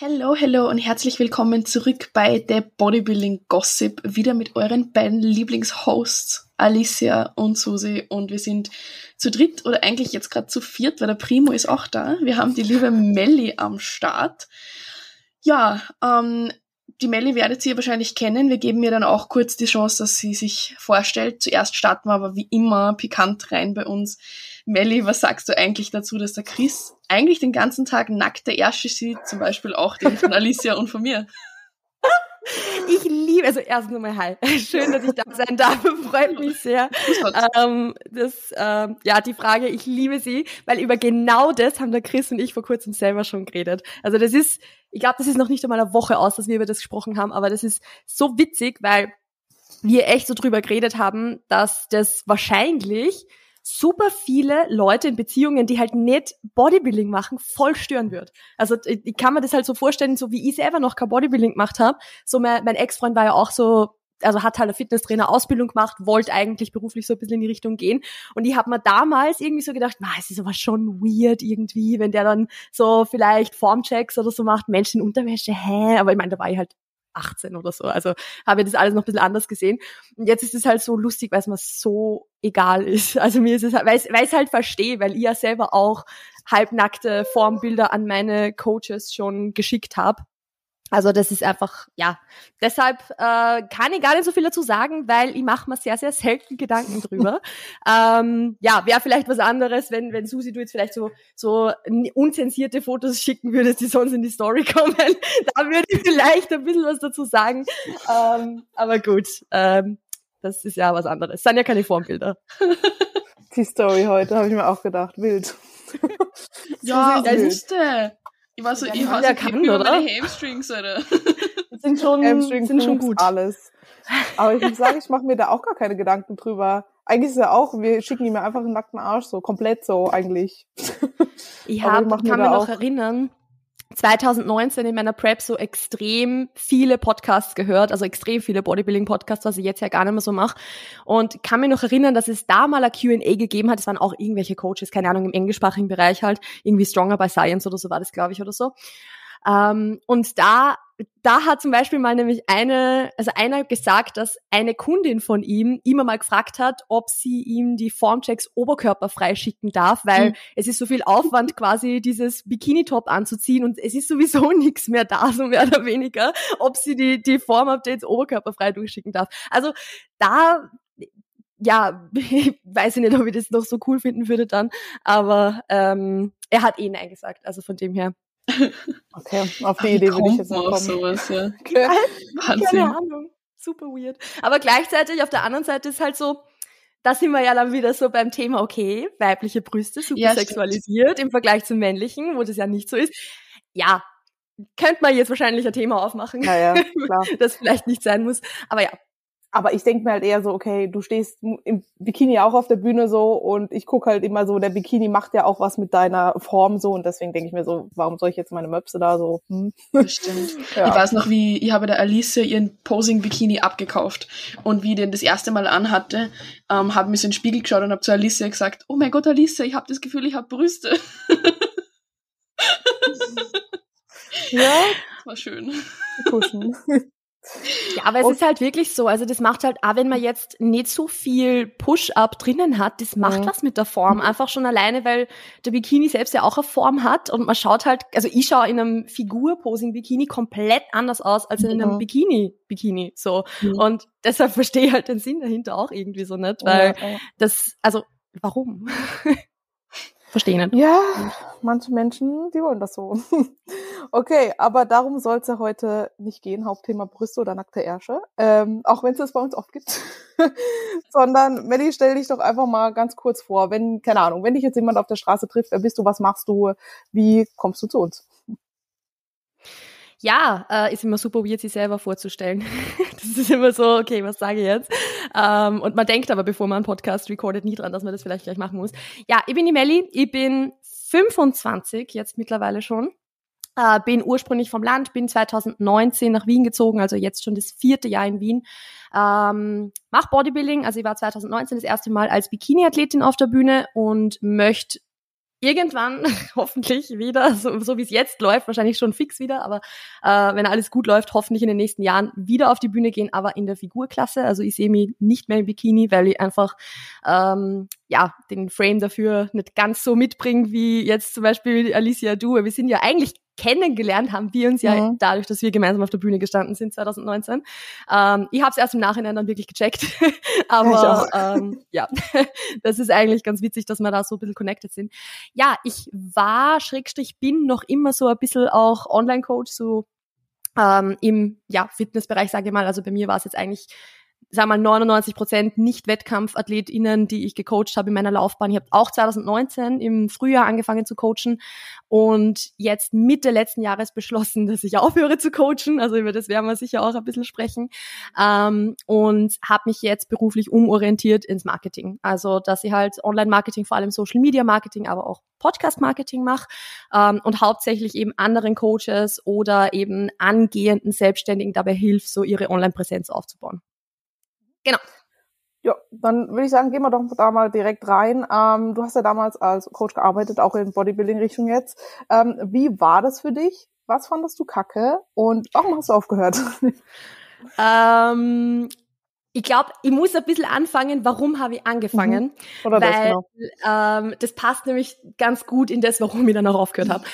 Hello, hello und herzlich willkommen zurück bei der Bodybuilding Gossip, wieder mit euren beiden Lieblingshosts, Alicia und Susi. Und wir sind zu dritt oder eigentlich jetzt gerade zu viert, weil der Primo ist auch da. Wir haben die liebe Melli am Start. Ja, ähm, die Melli werdet ihr wahrscheinlich kennen. Wir geben ihr dann auch kurz die Chance, dass sie sich vorstellt. Zuerst starten wir aber wie immer pikant rein bei uns. Melli, was sagst du eigentlich dazu, dass der Chris eigentlich den ganzen Tag nackte Ärsche sieht, zum Beispiel auch den von Alicia und von mir? Ich liebe, also erst nochmal hi. Schön, dass ich da sein darf, freut mich sehr. Ähm, das, ähm, ja, die Frage, ich liebe sie, weil über genau das haben der Chris und ich vor kurzem selber schon geredet. Also das ist, ich glaube, das ist noch nicht einmal eine Woche aus, dass wir über das gesprochen haben, aber das ist so witzig, weil wir echt so drüber geredet haben, dass das wahrscheinlich super viele Leute in Beziehungen, die halt nicht Bodybuilding machen, voll stören wird. Also ich kann mir das halt so vorstellen, so wie ich selber noch kein Bodybuilding gemacht habe. So mein, mein Ex-Freund war ja auch so also hat halt eine Fitnesstrainer Ausbildung gemacht, wollte eigentlich beruflich so ein bisschen in die Richtung gehen. Und ich habe mir damals irgendwie so gedacht, na, es ist aber schon weird irgendwie, wenn der dann so vielleicht Formchecks oder so macht, Menschen in Unterwäsche, hä? Aber ich meine, da war ich halt 18 oder so. Also habe ich das alles noch ein bisschen anders gesehen. Und jetzt ist es halt so lustig, weil es mir so egal ist. Also mir ist es halt, weil ich es halt verstehe, weil ich ja selber auch halbnackte Formbilder an meine Coaches schon geschickt habe. Also das ist einfach, ja, deshalb äh, kann ich gar nicht so viel dazu sagen, weil ich mache mir sehr, sehr selten Gedanken drüber. ähm, ja, wäre vielleicht was anderes, wenn, wenn Susi du jetzt vielleicht so, so unzensierte Fotos schicken würdest, die sonst in die Story kommen. da würde ich vielleicht ein bisschen was dazu sagen. Ähm, aber gut, ähm, das ist ja was anderes. Das sind ja keine Formbilder. Die Story heute, habe ich mir auch gedacht, wild. ja, das ist der. Ich war so, ja, ich hasse kann, über oder? meine Hamstrings, oder? Das sind schon, Hamstrings sind schon gut. Alles. Aber ich muss sagen, ich mache mir da auch gar keine Gedanken drüber. Eigentlich ist ja auch, wir schicken ihm einfach einen nackten Arsch, so komplett so eigentlich. Ich, hab, ich kann mir noch erinnern, 2019 in meiner Prep so extrem viele Podcasts gehört, also extrem viele Bodybuilding-Podcasts, was ich jetzt ja gar nicht mehr so mache. Und kann mich noch erinnern, dass es da mal ein Q&A gegeben hat. Es waren auch irgendwelche Coaches, keine Ahnung, im englischsprachigen Bereich halt. Irgendwie Stronger by Science oder so war das, glaube ich, oder so. Ähm, und da, da hat zum Beispiel mal nämlich eine, also einer gesagt, dass eine Kundin von ihm immer mal gefragt hat, ob sie ihm die Formchecks oberkörperfrei schicken darf, weil mhm. es ist so viel Aufwand quasi dieses Bikini-Top anzuziehen und es ist sowieso nichts mehr da, so mehr oder weniger, ob sie die, die Form-Updates oberkörperfrei durchschicken darf. Also da, ja, weiß ich nicht, ob ich das noch so cool finden würde dann, aber ähm, er hat eh Nein gesagt, also von dem her Okay, auf die Ach, Idee würde ich jetzt noch kommen. Sowas, ja. Okay. Keine Ahnung. Super weird. Aber gleichzeitig auf der anderen Seite ist halt so, da sind wir ja dann wieder so beim Thema, okay, weibliche Brüste, super ja, sexualisiert stimmt. im Vergleich zum männlichen, wo das ja nicht so ist. Ja, könnte man jetzt wahrscheinlich ein Thema aufmachen, ja, ja, klar. das vielleicht nicht sein muss. Aber ja, aber ich denke mir halt eher so, okay, du stehst im Bikini auch auf der Bühne so und ich gucke halt immer so, der Bikini macht ja auch was mit deiner Form so und deswegen denke ich mir so, warum soll ich jetzt meine Möpse da so? Hm? Das stimmt. ja. Ich weiß noch, wie ich habe der Alice ihren Posing-Bikini abgekauft und wie ich den das erste Mal anhatte, ähm, habe mich so in den Spiegel geschaut und habe zu Alice gesagt, oh mein Gott, Alice, ich habe das Gefühl, ich habe Brüste. ja. Das war schön. Kuschen. Ja, aber es und ist halt wirklich so. Also das macht halt, auch wenn man jetzt nicht so viel Push-up drinnen hat, das macht ja. was mit der Form. Einfach schon alleine, weil der Bikini selbst ja auch eine Form hat und man schaut halt, also ich schaue in einem Figur-Posing-Bikini komplett anders aus als in einem Bikini-Bikini. So. Ja. Und deshalb verstehe ich halt den Sinn dahinter auch irgendwie so nicht, weil ja, das, also warum? Verstehe nicht. Ja, manche Menschen, die wollen das so. okay, aber darum soll es ja heute nicht gehen, Hauptthema Brüste oder nackte Ärsche. Ähm, auch wenn es das bei uns oft gibt. Sondern, Melli, stell dich doch einfach mal ganz kurz vor, wenn, keine Ahnung, wenn dich jetzt jemand auf der Straße trifft, wer bist du, was machst du, wie kommst du zu uns? Ja, äh, ist immer super weird, sich selber vorzustellen. das ist immer so, okay, was sage ich jetzt? Ähm, und man denkt aber, bevor man einen Podcast recordet, nie dran, dass man das vielleicht gleich machen muss. Ja, ich bin die Melli, ich bin 25 jetzt mittlerweile schon. Äh, bin ursprünglich vom Land, bin 2019 nach Wien gezogen, also jetzt schon das vierte Jahr in Wien. Ähm, mach Bodybuilding, also ich war 2019 das erste Mal als Bikini-Athletin auf der Bühne und möchte irgendwann hoffentlich wieder, so, so wie es jetzt läuft, wahrscheinlich schon fix wieder, aber äh, wenn alles gut läuft, hoffentlich in den nächsten Jahren wieder auf die Bühne gehen, aber in der Figurklasse. Also ich sehe mich nicht mehr im Bikini, weil ich einfach ähm, ja den Frame dafür nicht ganz so mitbringe wie jetzt zum Beispiel Alicia Du. Wir sind ja eigentlich kennengelernt haben wir uns ja mhm. dadurch, dass wir gemeinsam auf der Bühne gestanden sind 2019. Ähm, ich habe es erst im Nachhinein dann wirklich gecheckt, aber ähm, ja, das ist eigentlich ganz witzig, dass wir da so ein bisschen connected sind. Ja, ich war, Schrägstrich bin noch immer so ein bisschen auch Online-Coach, so ähm, im ja, Fitnessbereich, sage ich mal. Also bei mir war es jetzt eigentlich sag mal 99 Prozent Nicht-WettkampfAthletInnen, die ich gecoacht habe in meiner Laufbahn. Ich habe auch 2019 im Frühjahr angefangen zu coachen und jetzt Mitte letzten Jahres beschlossen, dass ich aufhöre zu coachen. Also über das werden wir sicher auch ein bisschen sprechen. Ähm, und habe mich jetzt beruflich umorientiert ins Marketing. Also dass ich halt Online-Marketing, vor allem Social-Media-Marketing, aber auch Podcast-Marketing mache ähm, und hauptsächlich eben anderen Coaches oder eben angehenden Selbstständigen dabei hilft, so ihre Online-Präsenz aufzubauen. Genau. Ja, dann würde ich sagen, gehen wir doch da mal direkt rein. Ähm, du hast ja damals als Coach gearbeitet, auch in Bodybuilding-Richtung jetzt. Ähm, wie war das für dich? Was fandest du kacke und warum hast du aufgehört? ähm, ich glaube, ich muss ein bisschen anfangen, warum habe ich angefangen? Mhm. Oder weil, das, genau. ähm, das passt nämlich ganz gut in das, warum ich dann auch aufgehört habe.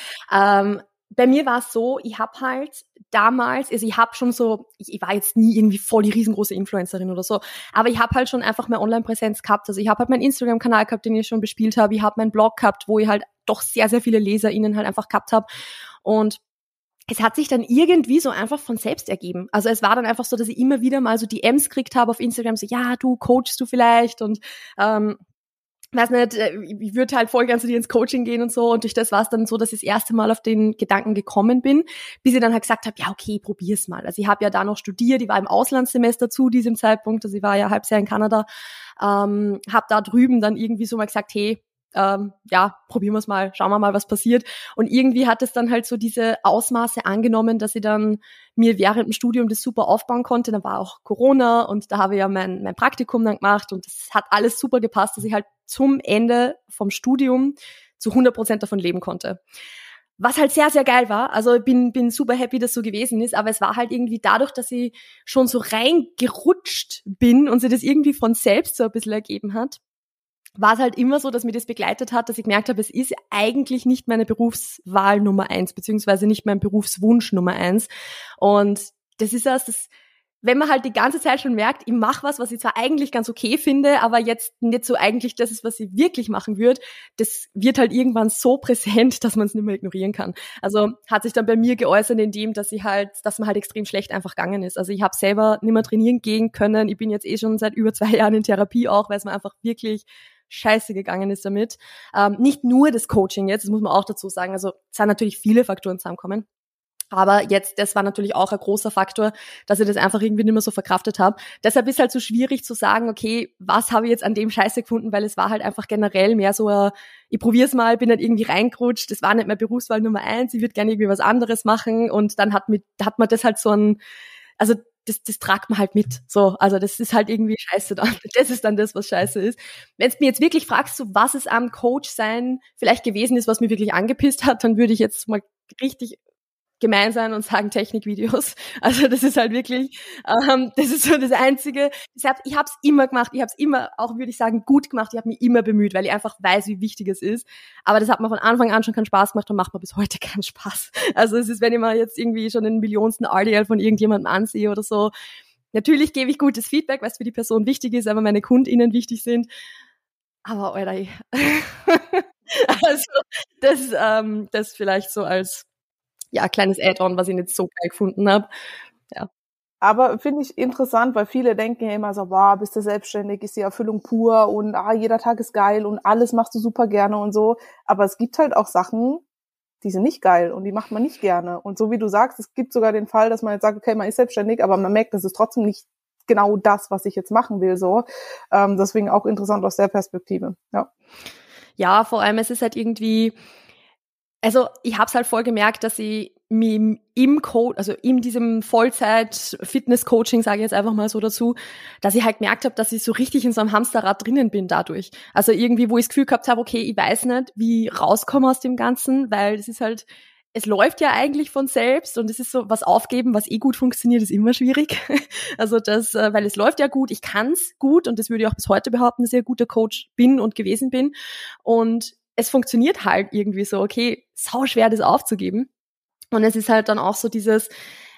Bei mir war es so, ich habe halt damals, also ich habe schon so, ich, ich, war jetzt nie irgendwie voll die riesengroße Influencerin oder so, aber ich habe halt schon einfach mehr Online-Präsenz gehabt. Also ich habe halt meinen Instagram-Kanal gehabt, den ich schon bespielt habe. Ich habe meinen Blog gehabt, wo ich halt doch sehr, sehr viele LeserInnen halt einfach gehabt habe. Und es hat sich dann irgendwie so einfach von selbst ergeben. Also es war dann einfach so, dass ich immer wieder mal so DMs gekriegt habe auf Instagram, so ja, du coachst du vielleicht und ähm, weiß nicht, äh, ich würde halt voll dir ins Coaching gehen und so. Und durch das war es dann so, dass ich das erste Mal auf den Gedanken gekommen bin, bis ich dann halt gesagt habe, ja, okay, probier's mal. Also ich habe ja da noch studiert, ich war im Auslandssemester zu diesem Zeitpunkt, also ich war ja halbes Jahr in Kanada, ähm, habe da drüben dann irgendwie so mal gesagt, hey, ähm, ja, probieren wir es mal, schauen wir mal, was passiert. Und irgendwie hat es dann halt so diese Ausmaße angenommen, dass ich dann mir während dem Studium das super aufbauen konnte. Dann war auch Corona und da habe ich ja mein, mein Praktikum dann gemacht und es hat alles super gepasst, dass ich halt zum Ende vom Studium zu 100 Prozent davon leben konnte. Was halt sehr, sehr geil war. Also ich bin, bin super happy, dass so gewesen ist, aber es war halt irgendwie dadurch, dass ich schon so reingerutscht bin und sich das irgendwie von selbst so ein bisschen ergeben hat, war es halt immer so, dass mir das begleitet hat, dass ich gemerkt habe, es ist eigentlich nicht meine Berufswahl Nummer eins, beziehungsweise nicht mein Berufswunsch Nummer eins. Und das ist erst das, wenn man halt die ganze Zeit schon merkt, ich mache was, was ich zwar eigentlich ganz okay finde, aber jetzt nicht so eigentlich das ist, was ich wirklich machen würde, das wird halt irgendwann so präsent, dass man es nicht mehr ignorieren kann. Also hat sich dann bei mir geäußert in dem, dass ich halt, dass man halt extrem schlecht einfach gegangen ist. Also ich habe selber nicht mehr trainieren gehen können. Ich bin jetzt eh schon seit über zwei Jahren in Therapie auch, weil es mir einfach wirklich scheiße gegangen ist damit. Ähm, nicht nur das Coaching jetzt, das muss man auch dazu sagen. Also es sind natürlich viele Faktoren zusammenkommen. Aber jetzt, das war natürlich auch ein großer Faktor, dass ich das einfach irgendwie nicht mehr so verkraftet habe. Deshalb ist halt so schwierig zu sagen, okay, was habe ich jetzt an dem Scheiße gefunden, weil es war halt einfach generell mehr so, ein, ich probier's mal, bin dann irgendwie reingerutscht, das war nicht mehr Berufswahl Nummer eins, ich würde gerne irgendwie was anderes machen und dann hat, mit, hat man das halt so ein, also das, das tragt man halt mit. So, also das ist halt irgendwie scheiße dann. Das ist dann das, was scheiße ist. Wenn du mir jetzt wirklich fragst, so was es am Coach sein vielleicht gewesen ist, was mir wirklich angepisst hat, dann würde ich jetzt mal richtig gemein sein und sagen Technikvideos. Also das ist halt wirklich, ähm, das ist so das Einzige. Ich habe hab's immer gemacht, ich habe es immer, auch würde ich sagen, gut gemacht, ich habe mich immer bemüht, weil ich einfach weiß, wie wichtig es ist. Aber das hat mir von Anfang an schon keinen Spaß gemacht und macht mir bis heute keinen Spaß. Also es ist, wenn ich mal jetzt irgendwie schon den millionsten RDL von irgendjemandem ansehe oder so, natürlich gebe ich gutes Feedback, was für die Person wichtig ist, aber meine KundInnen wichtig sind. Aber Alter, also das, ähm, das vielleicht so als ja, kleines Add-on, was ich nicht so geil gefunden habe. Ja. Aber finde ich interessant, weil viele denken ja immer so, wow, bist du selbstständig, ist die Erfüllung pur und ah, jeder Tag ist geil und alles machst du super gerne und so. Aber es gibt halt auch Sachen, die sind nicht geil und die macht man nicht gerne. Und so wie du sagst, es gibt sogar den Fall, dass man jetzt sagt, okay, man ist selbstständig, aber man merkt, das ist trotzdem nicht genau das, was ich jetzt machen will. So, ähm, deswegen auch interessant aus der Perspektive. Ja. Ja, vor allem es ist halt irgendwie, also ich habe es halt voll gemerkt, dass ich im Code, also in diesem Vollzeit-Fitness-Coaching, sage ich jetzt einfach mal so dazu, dass ich halt gemerkt habe, dass ich so richtig in so einem Hamsterrad drinnen bin dadurch. Also irgendwie, wo ich das Gefühl gehabt habe, okay, ich weiß nicht, wie rauskomme aus dem Ganzen, weil es ist halt, es läuft ja eigentlich von selbst und es ist so, was aufgeben, was eh gut funktioniert, ist immer schwierig. Also das, äh, weil es läuft ja gut, ich kann's gut und das würde ich auch bis heute behaupten, dass ich ein guter Coach bin und gewesen bin. Und es funktioniert halt irgendwie so, okay, sau schwer, das aufzugeben. Und es ist halt dann auch so dieses,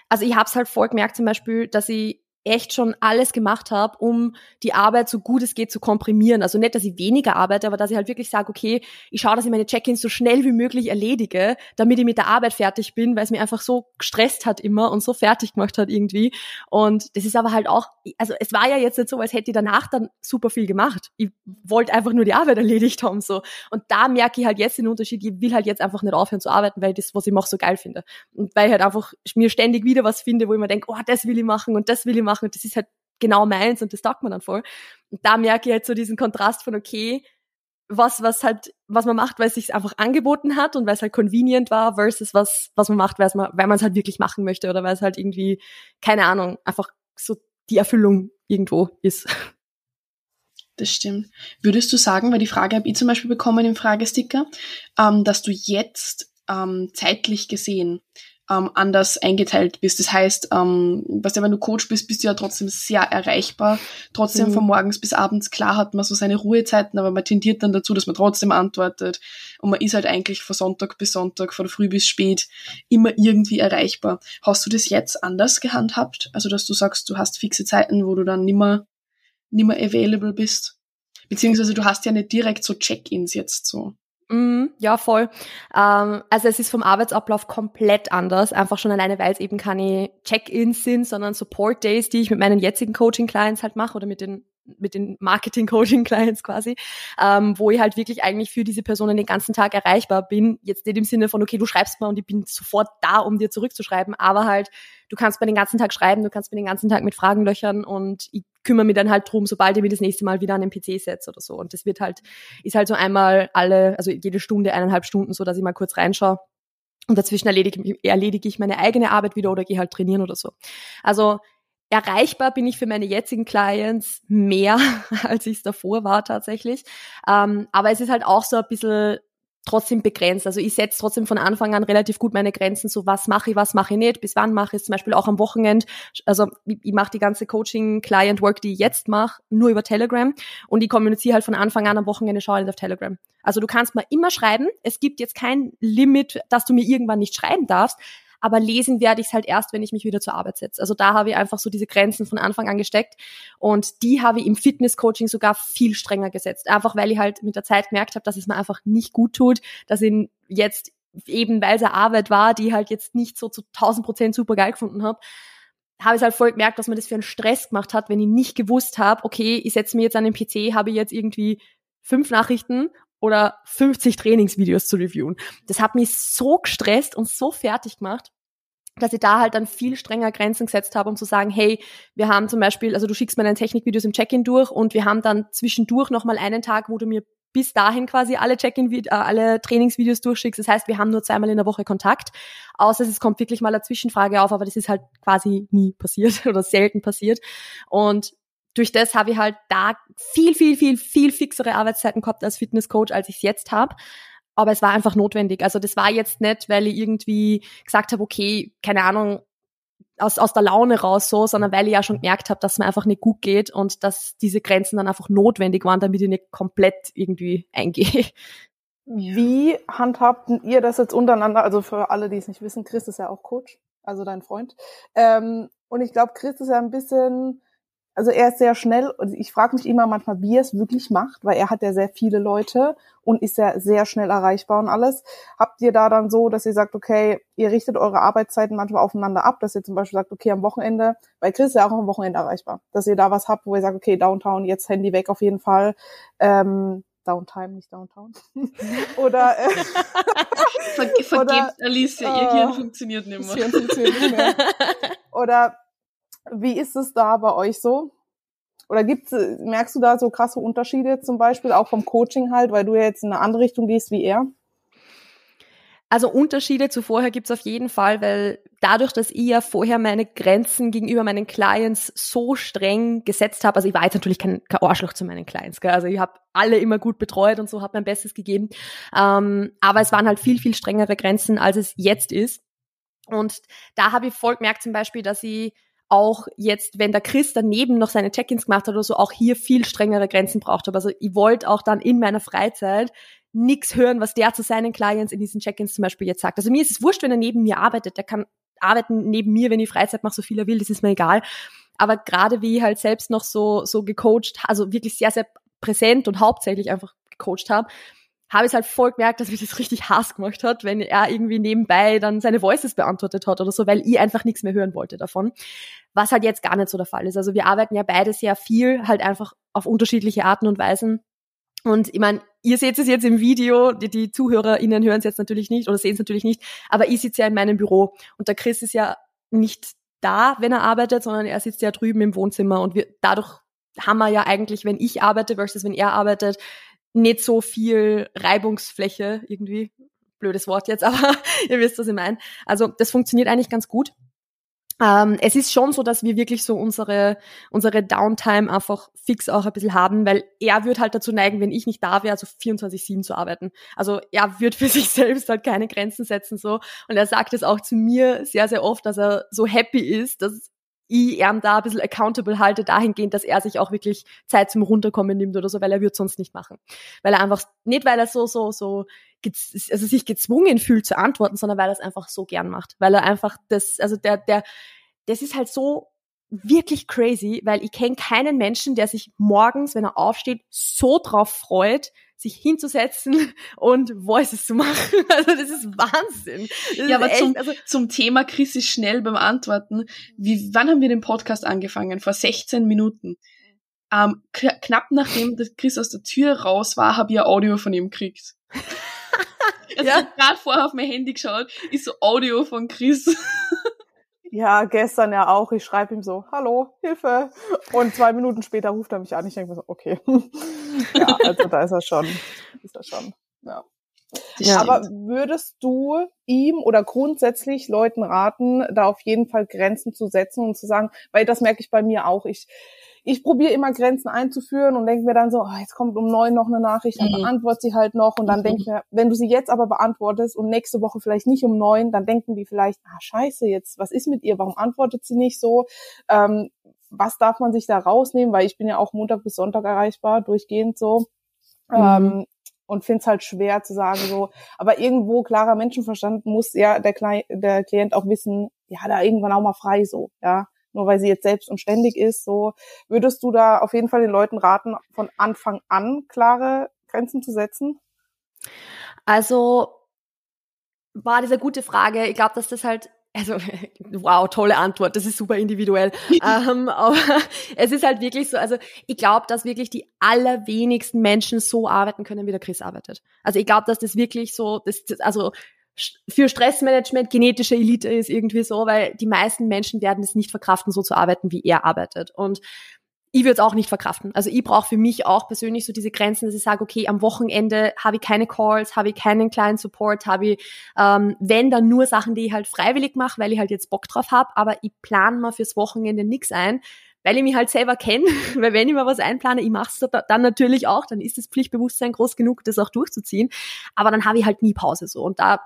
also ich habe es halt voll gemerkt zum Beispiel, dass ich echt schon alles gemacht habe, um die Arbeit so gut es geht zu komprimieren. Also nicht, dass ich weniger arbeite, aber dass ich halt wirklich sage, okay, ich schaue, dass ich meine Check-ins so schnell wie möglich erledige, damit ich mit der Arbeit fertig bin, weil es mir einfach so gestresst hat immer und so fertig gemacht hat irgendwie. Und das ist aber halt auch, also es war ja jetzt nicht so, als hätte ich danach dann super viel gemacht. Ich wollte einfach nur die Arbeit erledigt haben so. Und da merke ich halt jetzt den Unterschied. Ich will halt jetzt einfach nicht aufhören zu arbeiten, weil das, was ich mache, so geil finde. Und weil ich halt einfach mir ständig wieder was finde, wo ich mir denke, oh, das will ich machen und das will ich machen machen und das ist halt genau meins und das taugt man dann voll. Und da merke ich halt so diesen Kontrast von, okay, was, was halt, was man macht, weil es sich einfach angeboten hat und weil es halt convenient war, versus was, was man macht, weil man, es halt wirklich machen möchte oder weil es halt irgendwie, keine Ahnung, einfach so die Erfüllung irgendwo ist. Das stimmt. Würdest du sagen, weil die Frage habe ich zum Beispiel bekommen im Fragesticker, ähm, dass du jetzt ähm, zeitlich gesehen ähm, anders eingeteilt bist. Das heißt, ähm, weißt du, wenn du Coach bist, bist du ja trotzdem sehr erreichbar. Trotzdem mhm. von morgens bis abends, klar hat man so seine Ruhezeiten, aber man tendiert dann dazu, dass man trotzdem antwortet. Und man ist halt eigentlich von Sonntag bis Sonntag, von früh bis spät, immer irgendwie erreichbar. Hast du das jetzt anders gehandhabt? Also, dass du sagst, du hast fixe Zeiten, wo du dann nimmer, nimmer available bist? Beziehungsweise du hast ja nicht direkt so Check-ins jetzt so. Mm, ja, voll. Ähm, also es ist vom Arbeitsablauf komplett anders. Einfach schon alleine, weil es eben keine Check-ins sind, sondern Support-Days, die ich mit meinen jetzigen Coaching-Clients halt mache oder mit den mit den Marketing-Coaching-Clients quasi, ähm, wo ich halt wirklich eigentlich für diese Personen den ganzen Tag erreichbar bin. Jetzt nicht im Sinne von, okay, du schreibst mal und ich bin sofort da, um dir zurückzuschreiben, aber halt, du kannst mir den ganzen Tag schreiben, du kannst mir den ganzen Tag mit Fragen löchern und ich kümmere mich dann halt drum, sobald ich mich das nächste Mal wieder an den PC setze oder so. Und das wird halt, ist halt so einmal alle, also jede Stunde, eineinhalb Stunden, so dass ich mal kurz reinschaue. Und dazwischen erledige, erledige ich meine eigene Arbeit wieder oder gehe halt trainieren oder so. Also erreichbar bin ich für meine jetzigen Clients mehr, als ich es davor war tatsächlich. Ähm, aber es ist halt auch so ein bisschen trotzdem begrenzt. Also ich setze trotzdem von Anfang an relativ gut meine Grenzen, so was mache ich, was mache ich nicht, bis wann mache ich es, zum Beispiel auch am Wochenende. Also ich, ich mache die ganze Coaching-Client-Work, die ich jetzt mache, nur über Telegram und ich kommuniziere halt von Anfang an am Wochenende schauend auf Telegram. Also du kannst mir immer schreiben, es gibt jetzt kein Limit, dass du mir irgendwann nicht schreiben darfst, aber lesen werde ich es halt erst, wenn ich mich wieder zur Arbeit setze. Also da habe ich einfach so diese Grenzen von Anfang an gesteckt und die habe ich im Fitness-Coaching sogar viel strenger gesetzt. Einfach weil ich halt mit der Zeit gemerkt habe, dass es mir einfach nicht gut tut, dass ich jetzt eben, weil es eine Arbeit war, die halt jetzt nicht so zu 1000 Prozent super geil gefunden habe, habe ich halt voll gemerkt, dass man das für einen Stress gemacht hat, wenn ich nicht gewusst habe, okay, ich setze mir jetzt an den PC, habe ich jetzt irgendwie fünf Nachrichten oder 50 Trainingsvideos zu reviewen. Das hat mich so gestresst und so fertig gemacht, dass ich da halt dann viel strenger Grenzen gesetzt habe, um zu sagen, hey, wir haben zum Beispiel, also du schickst mir deine Technikvideos im Check-in durch und wir haben dann zwischendurch nochmal einen Tag, wo du mir bis dahin quasi alle Check-in, äh, alle Trainingsvideos durchschickst. Das heißt, wir haben nur zweimal in der Woche Kontakt, außer es kommt wirklich mal eine Zwischenfrage auf, aber das ist halt quasi nie passiert oder selten passiert. Und durch das habe ich halt da viel, viel, viel, viel fixere Arbeitszeiten gehabt als Fitnesscoach, als ich es jetzt habe. Aber es war einfach notwendig. Also das war jetzt nicht, weil ich irgendwie gesagt habe, okay, keine Ahnung, aus, aus der Laune raus so, sondern weil ich ja schon gemerkt habe, dass es mir einfach nicht gut geht und dass diese Grenzen dann einfach notwendig waren, damit ich nicht komplett irgendwie eingehe. Wie handhabt ihr das jetzt untereinander? Also für alle, die es nicht wissen, Chris ist ja auch Coach, also dein Freund. Ähm, und ich glaube, Chris ist ja ein bisschen also er ist sehr schnell und ich frage mich immer manchmal, wie er es wirklich macht, weil er hat ja sehr viele Leute und ist ja sehr schnell erreichbar und alles. Habt ihr da dann so, dass ihr sagt, okay, ihr richtet eure Arbeitszeiten manchmal aufeinander ab, dass ihr zum Beispiel sagt, okay, am Wochenende, weil Chris ist ja auch am Wochenende erreichbar, dass ihr da was habt, wo ihr sagt, okay, Downtown, jetzt Handy weg auf jeden Fall. Ähm, Downtime, nicht Downtown. oder äh, Ver vergebt Alicia, ihr Hirn äh, funktioniert nicht mehr. Hirn funktioniert nicht mehr. Oder wie ist es da bei euch so? Oder gibt's, merkst du da so krasse Unterschiede zum Beispiel, auch vom Coaching halt, weil du ja jetzt in eine andere Richtung gehst wie er? Also Unterschiede zu vorher gibt's auf jeden Fall, weil dadurch, dass ich ja vorher meine Grenzen gegenüber meinen Clients so streng gesetzt habe, also ich war jetzt natürlich kein, kein Arschloch zu meinen Clients, gell? also ich habe alle immer gut betreut und so habe mein Bestes gegeben, ähm, aber es waren halt viel, viel strengere Grenzen, als es jetzt ist. Und da habe ich voll gemerkt zum Beispiel, dass ich auch jetzt, wenn der Chris daneben noch seine Check-ins gemacht hat oder so, auch hier viel strengere Grenzen braucht habe. Also ich wollte auch dann in meiner Freizeit nichts hören, was der zu seinen Clients in diesen Check-ins zum Beispiel jetzt sagt. Also mir ist es wurscht, wenn er neben mir arbeitet. Der kann arbeiten neben mir, wenn ich Freizeit mache, so viel er will, das ist mir egal. Aber gerade wie ich halt selbst noch so, so gecoacht, also wirklich sehr, sehr präsent und hauptsächlich einfach gecoacht habe, habe ich halt voll gemerkt, dass mich das richtig Hass gemacht hat, wenn er irgendwie nebenbei dann seine Voices beantwortet hat oder so, weil ich einfach nichts mehr hören wollte davon. Was halt jetzt gar nicht so der Fall ist. Also wir arbeiten ja beide sehr viel, halt einfach auf unterschiedliche Arten und Weisen. Und ich meine, ihr seht es jetzt im Video, die, die ZuhörerInnen hören es jetzt natürlich nicht oder sehen es natürlich nicht, aber ich sitze ja in meinem Büro und der Chris ist ja nicht da, wenn er arbeitet, sondern er sitzt ja drüben im Wohnzimmer und wir, dadurch haben wir ja eigentlich, wenn ich arbeite versus wenn er arbeitet, nicht so viel Reibungsfläche irgendwie. Blödes Wort jetzt, aber ihr wisst, was ich meine. Also das funktioniert eigentlich ganz gut. Ähm, es ist schon so, dass wir wirklich so unsere, unsere Downtime einfach fix auch ein bisschen haben, weil er wird halt dazu neigen, wenn ich nicht da wäre, also 24-7 zu arbeiten. Also er wird für sich selbst halt keine Grenzen setzen so. Und er sagt es auch zu mir sehr, sehr oft, dass er so happy ist, dass ich ihm da ein bisschen accountable halte, dahingehend, dass er sich auch wirklich Zeit zum Runterkommen nimmt oder so, weil er wird sonst nicht machen. Weil er einfach, nicht weil er so, so, so, also sich gezwungen fühlt zu antworten, sondern weil er es einfach so gern macht. Weil er einfach das, also der, der, das ist halt so wirklich crazy, weil ich kenne keinen Menschen, der sich morgens, wenn er aufsteht, so drauf freut, sich hinzusetzen und Voices zu machen. Also das ist Wahnsinn. Das ja, aber echt, zum, also zum Thema Chris ist schnell beim Antworten. Wie, wann haben wir den Podcast angefangen? Vor 16 Minuten. Ähm, knapp nachdem Chris aus der Tür raus war, habe ich ein Audio von ihm gekriegt. also ja. gerade vorher auf mein Handy geschaut, ist so Audio von Chris. Ja, gestern ja auch. Ich schreibe ihm so, hallo, Hilfe. Und zwei Minuten später ruft er mich an. Ich denke mir so, okay. ja, also da ist er schon. Ist er schon. Ja. Ja. Aber würdest du ihm oder grundsätzlich Leuten raten, da auf jeden Fall Grenzen zu setzen und zu sagen, weil das merke ich bei mir auch. Ich ich probiere immer Grenzen einzuführen und denke mir dann so, oh, jetzt kommt um neun noch eine Nachricht, dann mhm. beantworte sie halt noch und dann mhm. denke ich mir, wenn du sie jetzt aber beantwortest und nächste Woche vielleicht nicht um neun, dann denken die vielleicht, ah scheiße, jetzt, was ist mit ihr, warum antwortet sie nicht so? Ähm, was darf man sich da rausnehmen? Weil ich bin ja auch Montag bis Sonntag erreichbar, durchgehend so. Mhm. Ähm, und finde es halt schwer zu sagen so, aber irgendwo klarer Menschenverstand muss ja der, Kle der Klient auch wissen, ja, da irgendwann auch mal frei so, ja nur weil sie jetzt selbst und ständig ist. So würdest du da auf jeden Fall den Leuten raten, von Anfang an klare Grenzen zu setzen? Also war diese gute Frage. Ich glaube, dass das halt also, wow, tolle Antwort, das ist super individuell. ähm, aber es ist halt wirklich so, also ich glaube, dass wirklich die allerwenigsten Menschen so arbeiten können, wie der Chris arbeitet. Also ich glaube, dass das wirklich so, das, das, also für Stressmanagement genetische Elite ist irgendwie so, weil die meisten Menschen werden es nicht verkraften, so zu arbeiten, wie er arbeitet. Und ich würde es auch nicht verkraften. Also ich brauche für mich auch persönlich so diese Grenzen, dass ich sage, okay, am Wochenende habe ich keine Calls, habe ich keinen kleinen Support, habe ich, ähm, wenn dann nur Sachen, die ich halt freiwillig mache, weil ich halt jetzt Bock drauf habe, aber ich plane mal fürs Wochenende nix ein, weil ich mich halt selber kenne, weil wenn ich mal was einplane, ich mache es dann natürlich auch, dann ist das Pflichtbewusstsein groß genug, das auch durchzuziehen, aber dann habe ich halt nie Pause so und da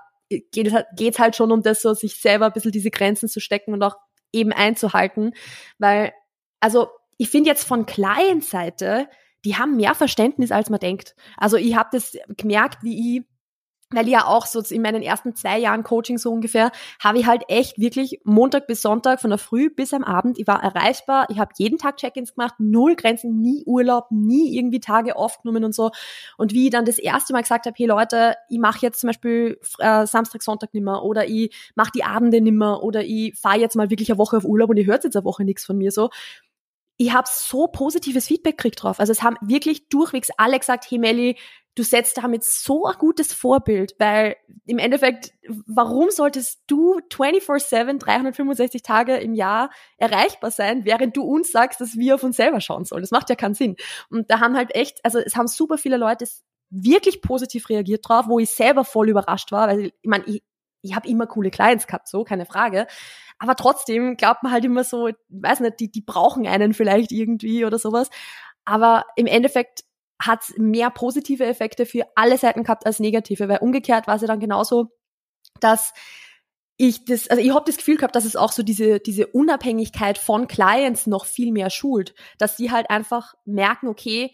geht es halt, halt schon um das, so sich selber ein bisschen diese Grenzen zu stecken und auch eben einzuhalten. Weil, also ich finde jetzt von Client-Seite, die haben mehr Verständnis, als man denkt. Also ich habe das gemerkt, wie ich weil ich ja auch so in meinen ersten zwei Jahren Coaching so ungefähr, habe ich halt echt wirklich Montag bis Sonntag von der Früh bis am Abend, ich war erreichbar, ich habe jeden Tag Check-ins gemacht, null Grenzen, nie Urlaub, nie irgendwie Tage aufgenommen und so. Und wie ich dann das erste Mal gesagt habe, hey Leute, ich mache jetzt zum Beispiel äh, Samstag, Sonntag nimmer oder ich mache die Abende nimmer oder ich fahre jetzt mal wirklich eine Woche auf Urlaub und ihr hört jetzt eine Woche nichts von mir so ich habe so positives Feedback gekriegt drauf. Also es haben wirklich durchwegs alle gesagt, hey Melli, du setzt damit so ein gutes Vorbild, weil im Endeffekt, warum solltest du 24-7, 365 Tage im Jahr erreichbar sein, während du uns sagst, dass wir auf uns selber schauen sollen? Das macht ja keinen Sinn. Und da haben halt echt, also es haben super viele Leute wirklich positiv reagiert drauf, wo ich selber voll überrascht war, weil ich meine, ich, ich habe immer coole Clients gehabt, so, keine Frage. Aber trotzdem glaubt man halt immer so, weiß nicht, die, die brauchen einen vielleicht irgendwie oder sowas. Aber im Endeffekt hat mehr positive Effekte für alle Seiten gehabt als negative, weil umgekehrt war es ja dann genauso, dass ich das, also ich habe das Gefühl gehabt, dass es auch so diese, diese Unabhängigkeit von Clients noch viel mehr schult, dass sie halt einfach merken, okay,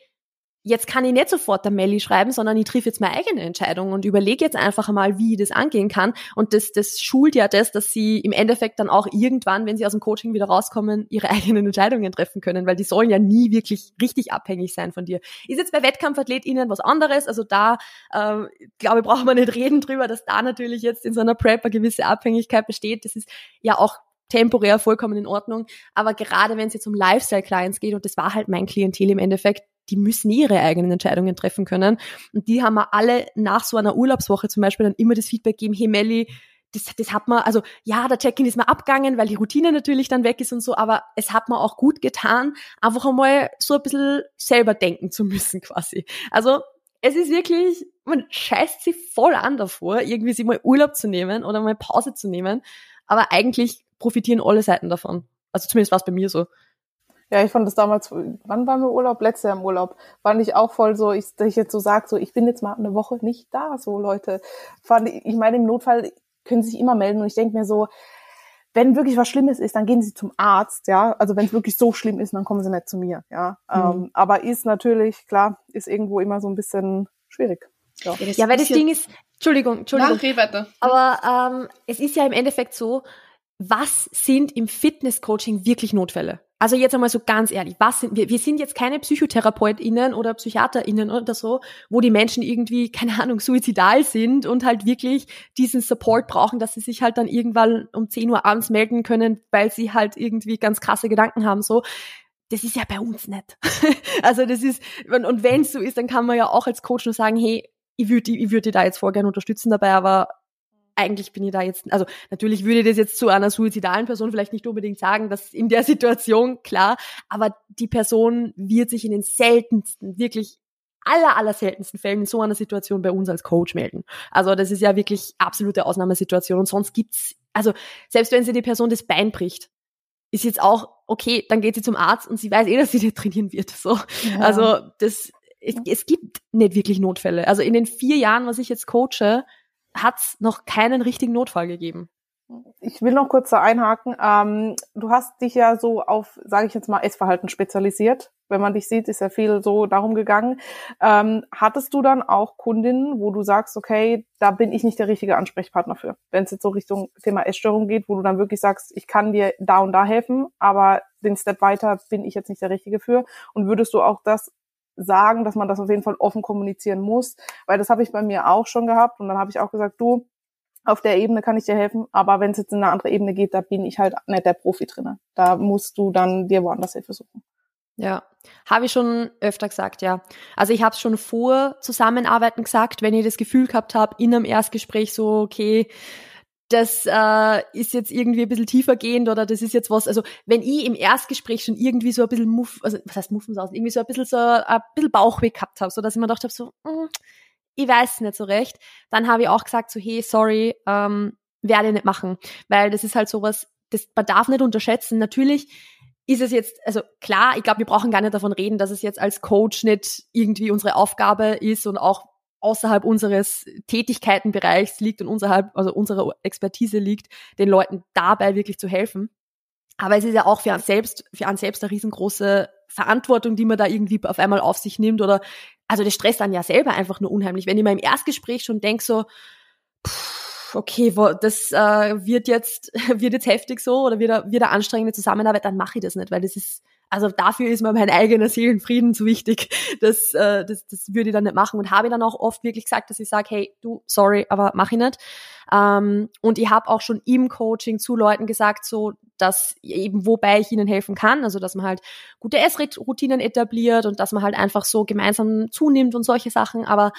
jetzt kann ich nicht sofort der Melli schreiben, sondern ich treffe jetzt meine eigene Entscheidung und überlege jetzt einfach mal, wie ich das angehen kann. Und das, das schult ja das, dass sie im Endeffekt dann auch irgendwann, wenn sie aus dem Coaching wieder rauskommen, ihre eigenen Entscheidungen treffen können, weil die sollen ja nie wirklich richtig abhängig sein von dir. Ist jetzt bei WettkampfathletInnen was anderes, also da, äh, glaube ich, braucht man nicht reden drüber, dass da natürlich jetzt in so einer Prep eine gewisse Abhängigkeit besteht. Das ist ja auch temporär vollkommen in Ordnung. Aber gerade wenn es jetzt um Lifestyle-Clients geht, und das war halt mein Klientel im Endeffekt, die müssen ihre eigenen Entscheidungen treffen können. Und die haben wir alle nach so einer Urlaubswoche zum Beispiel dann immer das Feedback geben, hey Melli, das, das hat man, also ja, der Check-in ist mal abgegangen, weil die Routine natürlich dann weg ist und so, aber es hat mir auch gut getan, einfach einmal so ein bisschen selber denken zu müssen quasi. Also es ist wirklich, man scheißt sich voll an davor, irgendwie sich mal Urlaub zu nehmen oder mal Pause zu nehmen, aber eigentlich profitieren alle Seiten davon. Also zumindest war es bei mir so. Ja, ich fand das damals, wann waren wir Urlaub? Letztes Jahr im Urlaub. Fand ich auch voll so, ich, dass ich jetzt so sag, so, ich bin jetzt mal eine Woche nicht da, so Leute. Fand ich, ich meine, im Notfall können sie sich immer melden und ich denke mir so, wenn wirklich was Schlimmes ist, dann gehen sie zum Arzt, ja. Also wenn es wirklich so schlimm ist, dann kommen sie nicht zu mir, ja. Mhm. Ähm, aber ist natürlich, klar, ist irgendwo immer so ein bisschen schwierig. Ja, ja weil das Ding ist, Entschuldigung, Entschuldigung. Ja, weiter. Aber ähm, es ist ja im Endeffekt so, was sind im Fitnesscoaching wirklich Notfälle? Also jetzt einmal so ganz ehrlich, was sind wir? Wir sind jetzt keine PsychotherapeutInnen oder PsychiaterInnen oder so, wo die Menschen irgendwie, keine Ahnung, suizidal sind und halt wirklich diesen Support brauchen, dass sie sich halt dann irgendwann um 10 Uhr abends melden können, weil sie halt irgendwie ganz krasse Gedanken haben, so. Das ist ja bei uns nicht. also das ist, und wenn es so ist, dann kann man ja auch als Coach nur sagen, hey, ich würde ich würd dir da jetzt voll gerne unterstützen dabei, aber eigentlich bin ich da jetzt, also natürlich würde ich das jetzt zu einer suizidalen Person vielleicht nicht unbedingt sagen, dass in der Situation, klar, aber die Person wird sich in den seltensten, wirklich aller, aller seltensten Fällen in so einer Situation bei uns als Coach melden. Also das ist ja wirklich absolute Ausnahmesituation und sonst gibt's, also selbst wenn sie die Person das Bein bricht, ist jetzt auch okay, dann geht sie zum Arzt und sie weiß eh, dass sie nicht trainieren wird. So, ja. also das, es, es gibt nicht wirklich Notfälle. Also in den vier Jahren, was ich jetzt coache, hat es noch keinen richtigen Notfall gegeben. Ich will noch kurz da einhaken. Ähm, du hast dich ja so auf, sage ich jetzt mal, Essverhalten spezialisiert. Wenn man dich sieht, ist ja viel so darum gegangen. Ähm, hattest du dann auch Kundinnen, wo du sagst, okay, da bin ich nicht der richtige Ansprechpartner für? Wenn es jetzt so Richtung Thema Essstörung geht, wo du dann wirklich sagst, ich kann dir da und da helfen, aber den Step weiter bin ich jetzt nicht der Richtige für. Und würdest du auch das sagen, dass man das auf jeden Fall offen kommunizieren muss, weil das habe ich bei mir auch schon gehabt und dann habe ich auch gesagt, du, auf der Ebene kann ich dir helfen, aber wenn es jetzt in eine andere Ebene geht, da bin ich halt nicht der Profi drinne. Da musst du dann dir woanders Hilfe suchen. Ja, habe ich schon öfter gesagt, ja. Also ich habe es schon vor Zusammenarbeiten gesagt, wenn ich das Gefühl gehabt habe, in einem Erstgespräch so, okay, das äh, ist jetzt irgendwie ein bisschen tiefer gehend oder das ist jetzt was, also wenn ich im Erstgespräch schon irgendwie so ein bisschen Muff, also was heißt Muffen aus, irgendwie so ein bisschen so ein bisschen Bauchweh gehabt habe, so dass ich mir gedacht habe, so, mh, hm, ich weiß nicht so recht, dann habe ich auch gesagt, so, hey, sorry, ähm, werde ich nicht machen. Weil das ist halt sowas, das, man darf nicht unterschätzen. Natürlich ist es jetzt, also klar, ich glaube, wir brauchen gar nicht davon reden, dass es jetzt als Coach nicht irgendwie unsere Aufgabe ist und auch außerhalb unseres Tätigkeitenbereichs liegt und außerhalb, also unserer Expertise liegt, den Leuten dabei wirklich zu helfen. Aber es ist ja auch für einen selbst, für einen selbst eine riesengroße Verantwortung, die man da irgendwie auf einmal auf sich nimmt oder, also das stresst dann ja selber einfach nur unheimlich. Wenn ich mal im Erstgespräch schon denke so, pff, okay, das äh, wird jetzt, wird jetzt heftig so oder wird eine anstrengende Zusammenarbeit, dann mache ich das nicht, weil das ist, also dafür ist mir mein eigener Seelenfrieden zu wichtig. Das, äh, das, das würde ich dann nicht machen und habe dann auch oft wirklich gesagt, dass ich sage, hey, du, sorry, aber mach ich nicht. Ähm, und ich habe auch schon im Coaching zu Leuten gesagt, so dass eben wobei ich ihnen helfen kann, also dass man halt gute Essroutinen etabliert und dass man halt einfach so gemeinsam zunimmt und solche Sachen. Aber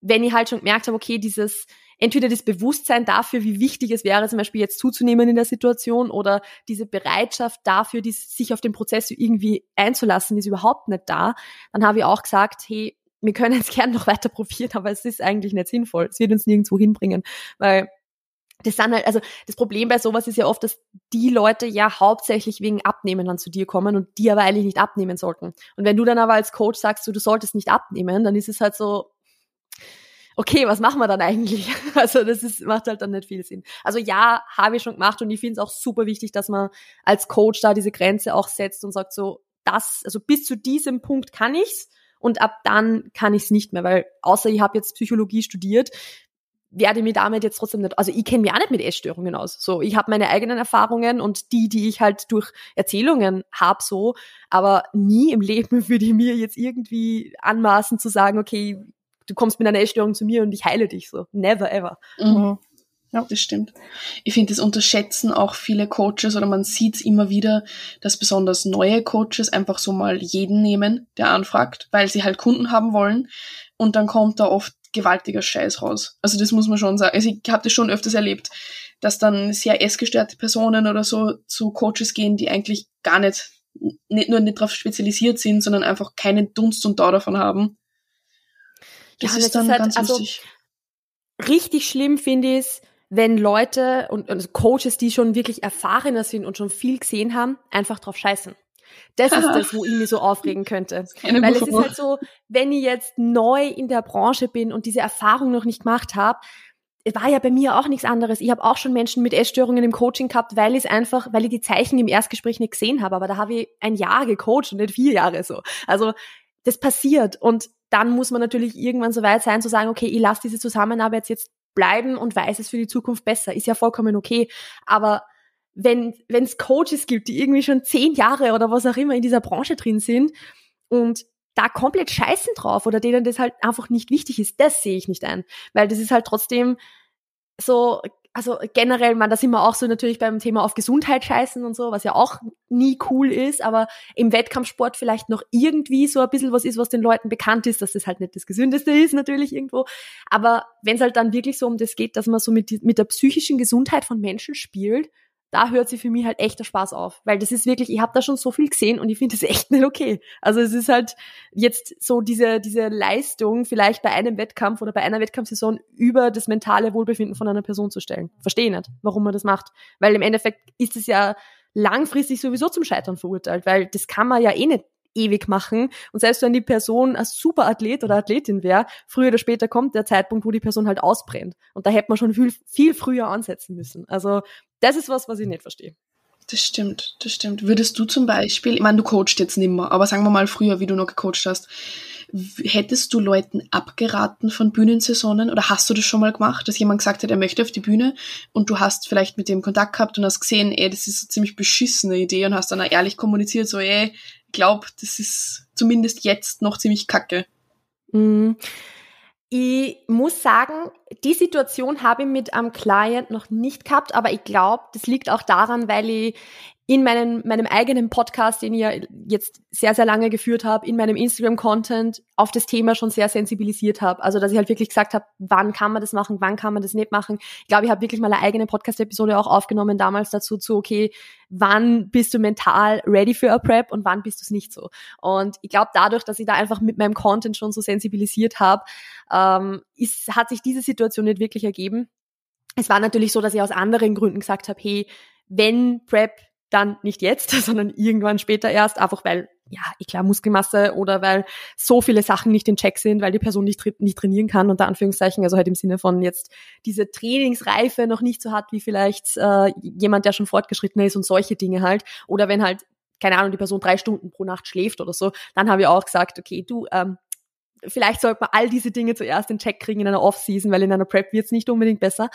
wenn ich halt schon gemerkt habe, okay, dieses entweder das Bewusstsein dafür, wie wichtig es wäre, zum Beispiel jetzt zuzunehmen in der Situation oder diese Bereitschaft dafür, die, sich auf den Prozess irgendwie einzulassen, ist überhaupt nicht da. Dann habe ich auch gesagt, hey, wir können es gern noch weiter probieren, aber es ist eigentlich nicht sinnvoll. Es wird uns nirgendwo hinbringen, weil das dann halt, also das Problem bei sowas ist ja oft, dass die Leute ja hauptsächlich wegen Abnehmen dann zu dir kommen und die aber eigentlich nicht abnehmen sollten. Und wenn du dann aber als Coach sagst, du, du solltest nicht abnehmen, dann ist es halt so, okay, was machen wir dann eigentlich? Also das ist, macht halt dann nicht viel Sinn. Also ja, habe ich schon gemacht und ich finde es auch super wichtig, dass man als Coach da diese Grenze auch setzt und sagt so, das, also bis zu diesem Punkt kann ich's und ab dann kann ich's nicht mehr, weil außer ich habe jetzt Psychologie studiert, werde mir damit jetzt trotzdem nicht, also ich kenne mich auch nicht mit Essstörungen aus. So, ich habe meine eigenen Erfahrungen und die, die ich halt durch Erzählungen habe, so, aber nie im Leben würde ich mir jetzt irgendwie anmaßen zu sagen, okay, du kommst mit einer Essstörung zu mir und ich heile dich so. Never ever. Mhm. Ja, das stimmt. Ich finde, das unterschätzen auch viele Coaches oder man sieht es immer wieder, dass besonders neue Coaches einfach so mal jeden nehmen, der anfragt, weil sie halt Kunden haben wollen und dann kommt da oft gewaltiger Scheiß raus. Also das muss man schon sagen. Also ich habe das schon öfters erlebt, dass dann sehr essgestörte Personen oder so zu Coaches gehen, die eigentlich gar nicht, nicht nur nicht darauf spezialisiert sind, sondern einfach keinen Dunst und Dauer davon haben das ja, ist dann ist halt, ganz also, lustig. Richtig schlimm finde ich es, wenn Leute und, und Coaches, die schon wirklich erfahrener sind und schon viel gesehen haben, einfach drauf scheißen. Das ist das, wo ich mich so aufregen könnte. Weil es ist halt so, wenn ich jetzt neu in der Branche bin und diese Erfahrung noch nicht gemacht habe, war ja bei mir auch nichts anderes. Ich habe auch schon Menschen mit Essstörungen im Coaching gehabt, weil ich es einfach, weil ich die Zeichen im Erstgespräch nicht gesehen habe. Aber da habe ich ein Jahr gecoacht und nicht vier Jahre so. Also das passiert und dann muss man natürlich irgendwann so weit sein zu sagen, okay, ich lasse diese Zusammenarbeit jetzt bleiben und weiß es für die Zukunft besser. Ist ja vollkommen okay. Aber wenn es Coaches gibt, die irgendwie schon zehn Jahre oder was auch immer in dieser Branche drin sind und da komplett scheißen drauf oder denen das halt einfach nicht wichtig ist, das sehe ich nicht ein. Weil das ist halt trotzdem so also generell, man, da sind wir auch so natürlich beim Thema auf Gesundheit scheißen und so, was ja auch nie cool ist, aber im Wettkampfsport vielleicht noch irgendwie so ein bisschen was ist, was den Leuten bekannt ist, dass das halt nicht das Gesündeste ist, natürlich irgendwo. Aber wenn es halt dann wirklich so um das geht, dass man so mit, mit der psychischen Gesundheit von Menschen spielt, da hört sie für mich halt echt der Spaß auf. Weil das ist wirklich, ich habe da schon so viel gesehen und ich finde das echt nicht okay. Also es ist halt jetzt so diese, diese Leistung vielleicht bei einem Wettkampf oder bei einer Wettkampfsaison über das mentale Wohlbefinden von einer Person zu stellen. Verstehe nicht, warum man das macht. Weil im Endeffekt ist es ja langfristig sowieso zum Scheitern verurteilt, weil das kann man ja eh nicht ewig machen. Und selbst wenn die Person ein super Athlet oder Athletin wäre, früher oder später kommt der Zeitpunkt, wo die Person halt ausbrennt. Und da hätte man schon viel, viel früher ansetzen müssen. Also das ist was, was ich nicht verstehe. Das stimmt, das stimmt. Würdest du zum Beispiel, ich meine, du coachst jetzt nimmer, aber sagen wir mal früher, wie du noch gecoacht hast, hättest du Leuten abgeraten von Bühnensaisonen oder hast du das schon mal gemacht, dass jemand gesagt hat, er möchte auf die Bühne und du hast vielleicht mit dem Kontakt gehabt und hast gesehen, ey, das ist eine ziemlich beschissene Idee und hast dann ehrlich kommuniziert, so, ey, ich glaube, das ist zumindest jetzt noch ziemlich kacke. Mhm. Ich muss sagen, die Situation habe ich mit einem Client noch nicht gehabt, aber ich glaube, das liegt auch daran, weil ich in meinem, meinem eigenen Podcast, den ich ja jetzt sehr, sehr lange geführt habe, in meinem Instagram-Content auf das Thema schon sehr sensibilisiert habe. Also, dass ich halt wirklich gesagt habe, wann kann man das machen, wann kann man das nicht machen. Ich glaube, ich habe wirklich mal eine eigene Podcast-Episode auch aufgenommen damals dazu, zu, okay, wann bist du mental ready für a Prep und wann bist du es nicht so. Und ich glaube, dadurch, dass ich da einfach mit meinem Content schon so sensibilisiert habe, ähm, ist, hat sich diese Situation nicht wirklich ergeben. Es war natürlich so, dass ich aus anderen Gründen gesagt habe, hey, wenn Prep dann nicht jetzt, sondern irgendwann später erst, einfach weil, ja, ich klar, Muskelmasse oder weil so viele Sachen nicht in Check sind, weil die Person nicht, nicht trainieren kann, unter Anführungszeichen, also halt im Sinne von jetzt diese Trainingsreife noch nicht so hat, wie vielleicht äh, jemand, der schon fortgeschrittener ist und solche Dinge halt. Oder wenn halt keine Ahnung, die Person drei Stunden pro Nacht schläft oder so, dann habe ich auch gesagt, okay, du, ähm, vielleicht sollte man all diese Dinge zuerst in Check kriegen in einer Off-Season, weil in einer Prep wird es nicht unbedingt besser.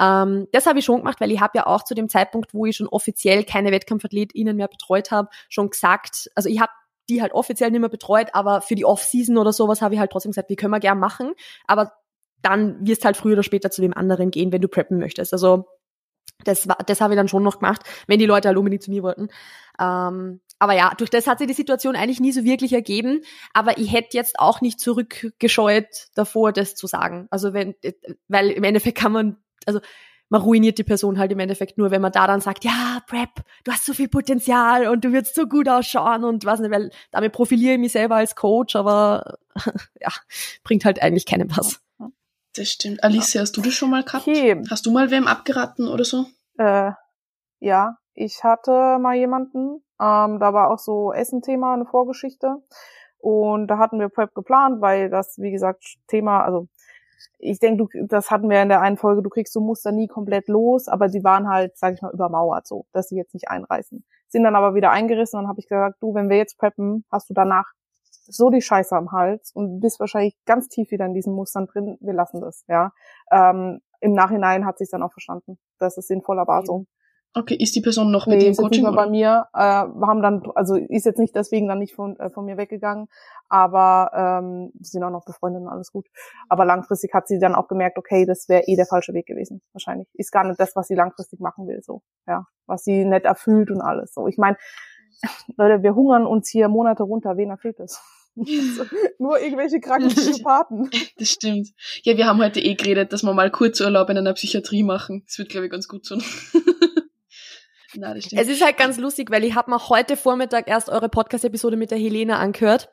Ähm, das habe ich schon gemacht, weil ich habe ja auch zu dem Zeitpunkt, wo ich schon offiziell keine WettkampfathletInnen mehr betreut habe, schon gesagt, also ich habe die halt offiziell nicht mehr betreut, aber für die Off-Season oder sowas habe ich halt trotzdem gesagt, die können wir gern machen, aber dann wirst halt früher oder später zu dem anderen gehen, wenn du preppen möchtest. Also das, war, das habe ich dann schon noch gemacht, wenn die Leute halt unbedingt zu mir wollten. Ähm, aber ja, durch das hat sich die Situation eigentlich nie so wirklich ergeben. Aber ich hätte jetzt auch nicht zurückgescheut davor, das zu sagen. Also wenn, weil im Endeffekt kann man, also man ruiniert die Person halt im Endeffekt nur, wenn man da dann sagt, ja, Prep, du hast so viel Potenzial und du wirst so gut ausschauen und was nicht, weil damit profiliere ich mich selber als Coach, aber ja, bringt halt eigentlich keinem was. Das stimmt. Alicia, hast du das schon mal gehabt? Okay. Hast du mal wem abgeraten oder so? Äh, ja, ich hatte mal jemanden, ähm, da war auch so Essen-Thema, eine Vorgeschichte. Und da hatten wir Prep geplant, weil das, wie gesagt, Thema, also ich denke, du, das hatten wir in der einen Folge, du kriegst so Muster nie komplett los, aber sie waren halt, sag ich mal, übermauert so, dass sie jetzt nicht einreißen. Sind dann aber wieder eingerissen und dann habe ich gesagt, du, wenn wir jetzt preppen, hast du danach so die Scheiße am Hals und bist wahrscheinlich ganz tief wieder in diesen Mustern drin. Wir lassen das, ja. Ähm, Im Nachhinein hat sich dann auch verstanden, dass es sinnvoller war so. Okay, ist die Person noch mit nee, dem Coaching? Nicht mehr bei mir. Äh, haben dann, also ist jetzt nicht deswegen dann nicht von, äh, von mir weggegangen, aber ähm, sind auch noch befreundet und alles gut. Aber langfristig hat sie dann auch gemerkt, okay, das wäre eh der falsche Weg gewesen. Wahrscheinlich ist gar nicht das, was sie langfristig machen will, so ja, was sie nicht erfüllt und alles. So, ich meine, Leute, wir hungern uns hier Monate runter. Wen erfüllt das? Nur irgendwelche kranken Psychopathen. Das stimmt. Ja, wir haben heute eh geredet, dass wir mal Kurzurlaub in einer Psychiatrie machen. Das wird, glaube ich, ganz gut tun. Nein, das stimmt. Es ist halt ganz lustig, weil ich habe mir heute Vormittag erst eure Podcast-Episode mit der Helena angehört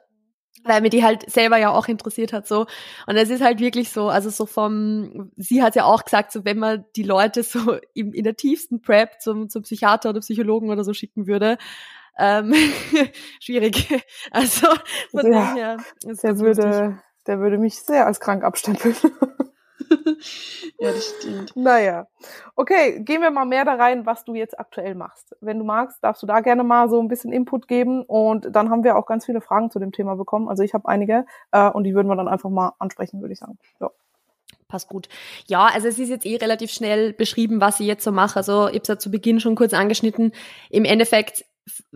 weil mir die halt selber ja auch interessiert hat so und es ist halt wirklich so also so vom sie hat ja auch gesagt so wenn man die Leute so in, in der tiefsten Prep zum zum Psychiater oder Psychologen oder so schicken würde ähm, schwierig also von ja, dem her der würde lustig. der würde mich sehr als krank abstempeln ja, das stimmt. Naja. Okay, gehen wir mal mehr da rein, was du jetzt aktuell machst. Wenn du magst, darfst du da gerne mal so ein bisschen Input geben und dann haben wir auch ganz viele Fragen zu dem Thema bekommen. Also ich habe einige äh, und die würden wir dann einfach mal ansprechen, würde ich sagen. Ja passt gut. Ja, also es ist jetzt eh relativ schnell beschrieben, was ich jetzt so mache. Also ich habe es ja zu Beginn schon kurz angeschnitten. Im Endeffekt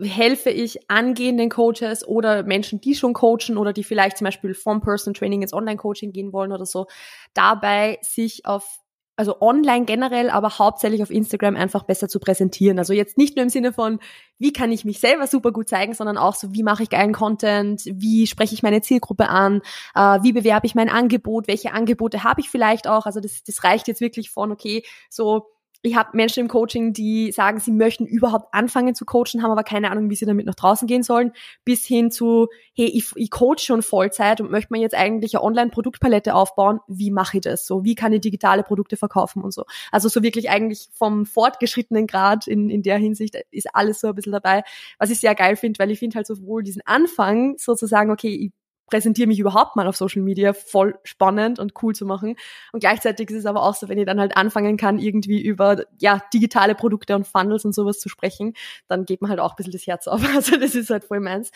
helfe ich angehenden Coaches oder Menschen, die schon coachen oder die vielleicht zum Beispiel vom Person Training ins Online-Coaching gehen wollen oder so, dabei sich auf also online generell, aber hauptsächlich auf Instagram einfach besser zu präsentieren. Also jetzt nicht nur im Sinne von, wie kann ich mich selber super gut zeigen, sondern auch so, wie mache ich geilen Content, wie spreche ich meine Zielgruppe an, äh, wie bewerbe ich mein Angebot, welche Angebote habe ich vielleicht auch. Also das, das reicht jetzt wirklich von, okay, so ich habe Menschen im Coaching, die sagen, sie möchten überhaupt anfangen zu coachen, haben aber keine Ahnung, wie sie damit nach draußen gehen sollen, bis hin zu, hey, ich, ich coach schon Vollzeit und möchte mir jetzt eigentlich eine Online-Produktpalette aufbauen. Wie mache ich das so? Wie kann ich digitale Produkte verkaufen und so? Also so wirklich eigentlich vom fortgeschrittenen Grad in, in der Hinsicht ist alles so ein bisschen dabei, was ich sehr geil finde, weil ich finde halt sowohl diesen Anfang sozusagen, okay, ich präsentiere mich überhaupt mal auf Social Media voll spannend und cool zu machen. Und gleichzeitig ist es aber auch so, wenn ich dann halt anfangen kann, irgendwie über ja digitale Produkte und Funnels und sowas zu sprechen, dann geht man halt auch ein bisschen das Herz auf. Also das ist halt voll meins.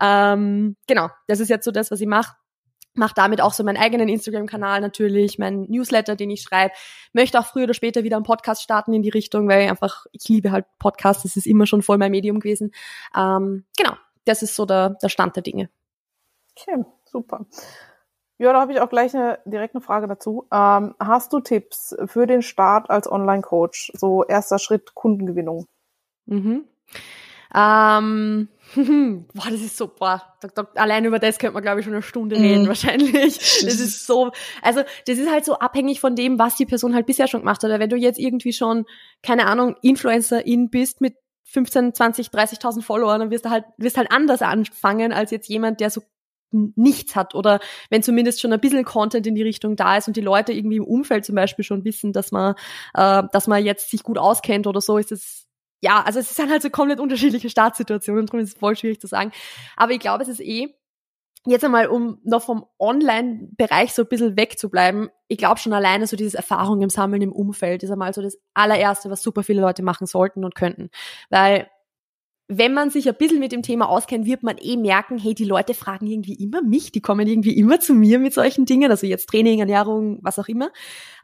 Ähm, genau, das ist jetzt so das, was ich mache mache damit auch so meinen eigenen Instagram-Kanal natürlich, meinen Newsletter, den ich schreibe. Möchte auch früher oder später wieder einen Podcast starten in die Richtung, weil ich einfach, ich liebe halt Podcasts, das ist immer schon voll mein Medium gewesen. Ähm, genau, das ist so der, der Stand der Dinge. Okay, super. Ja, da habe ich auch gleich eine direkte Frage dazu. Ähm, hast du Tipps für den Start als Online-Coach? So erster Schritt Kundengewinnung. Mhm. Ähm, boah, das ist so, boah, da, da, allein über das könnte man, glaube ich, schon eine Stunde mm. reden, wahrscheinlich. Das ist so, also, das ist halt so abhängig von dem, was die Person halt bisher schon gemacht hat. Wenn du jetzt irgendwie schon, keine Ahnung, Influencerin bist mit 15, 20, 30.000 Followern, dann wirst du halt, wirst halt anders anfangen als jetzt jemand, der so nichts hat oder wenn zumindest schon ein bisschen Content in die Richtung da ist und die Leute irgendwie im Umfeld zum Beispiel schon wissen, dass man, äh, dass man jetzt sich gut auskennt oder so, ist es ja, also es sind halt so komplett unterschiedliche Startsituationen, darum ist es voll schwierig zu sagen. Aber ich glaube, es ist eh, jetzt einmal, um noch vom Online-Bereich so ein bisschen wegzubleiben, ich glaube schon alleine so dieses Erfahrung im Sammeln im Umfeld ist einmal so das allererste, was super viele Leute machen sollten und könnten. Weil wenn man sich ein bisschen mit dem Thema auskennt, wird man eh merken, hey, die Leute fragen irgendwie immer mich, die kommen irgendwie immer zu mir mit solchen Dingen, also jetzt Training, Ernährung, was auch immer.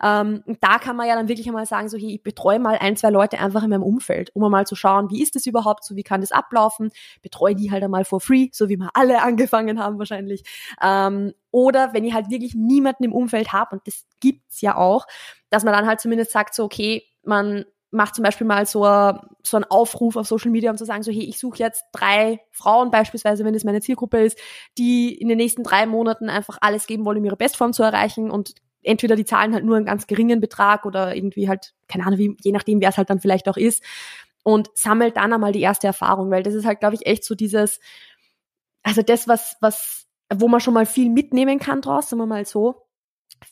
Ähm, da kann man ja dann wirklich einmal sagen, so, hey, ich betreue mal ein, zwei Leute einfach in meinem Umfeld, um mal zu schauen, wie ist das überhaupt so, wie kann das ablaufen, betreue die halt einmal for free, so wie wir alle angefangen haben wahrscheinlich. Ähm, oder wenn ich halt wirklich niemanden im Umfeld habe, und das gibt's ja auch, dass man dann halt zumindest sagt, so, okay, man macht zum Beispiel mal so, so einen Aufruf auf Social Media, um zu sagen, so, hey, ich suche jetzt drei Frauen beispielsweise, wenn es meine Zielgruppe ist, die in den nächsten drei Monaten einfach alles geben wollen, um ihre Bestform zu erreichen und entweder die zahlen halt nur einen ganz geringen Betrag oder irgendwie halt, keine Ahnung, wie, je nachdem, wer es halt dann vielleicht auch ist und sammelt dann einmal die erste Erfahrung, weil das ist halt, glaube ich, echt so dieses, also das, was, was, wo man schon mal viel mitnehmen kann draus, sagen wir mal so,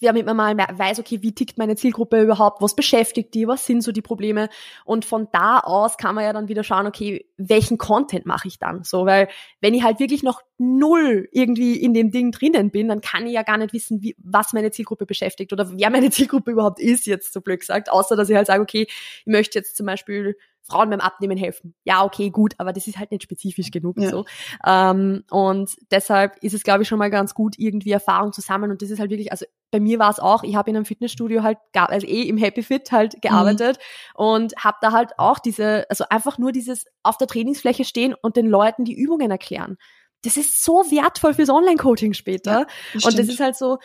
damit man mal weiß, okay, wie tickt meine Zielgruppe überhaupt, was beschäftigt die, was sind so die Probleme? Und von da aus kann man ja dann wieder schauen, okay, welchen Content mache ich dann? So, weil wenn ich halt wirklich noch null irgendwie in dem Ding drinnen bin, dann kann ich ja gar nicht wissen, wie, was meine Zielgruppe beschäftigt oder wer meine Zielgruppe überhaupt ist, jetzt so blöd gesagt, außer dass ich halt sage, okay, ich möchte jetzt zum Beispiel Frauen beim Abnehmen helfen. Ja, okay, gut, aber das ist halt nicht spezifisch genug ja. so. Ähm, und deshalb ist es, glaube ich, schon mal ganz gut, irgendwie Erfahrung zu sammeln. Und das ist halt wirklich, also bei mir war es auch, ich habe in einem Fitnessstudio halt, also eh im Happy Fit halt gearbeitet mhm. und habe da halt auch diese, also einfach nur dieses auf der Trainingsfläche stehen und den Leuten die Übungen erklären. Das ist so wertvoll fürs Online-Coaching später. Ja, und das ist halt so,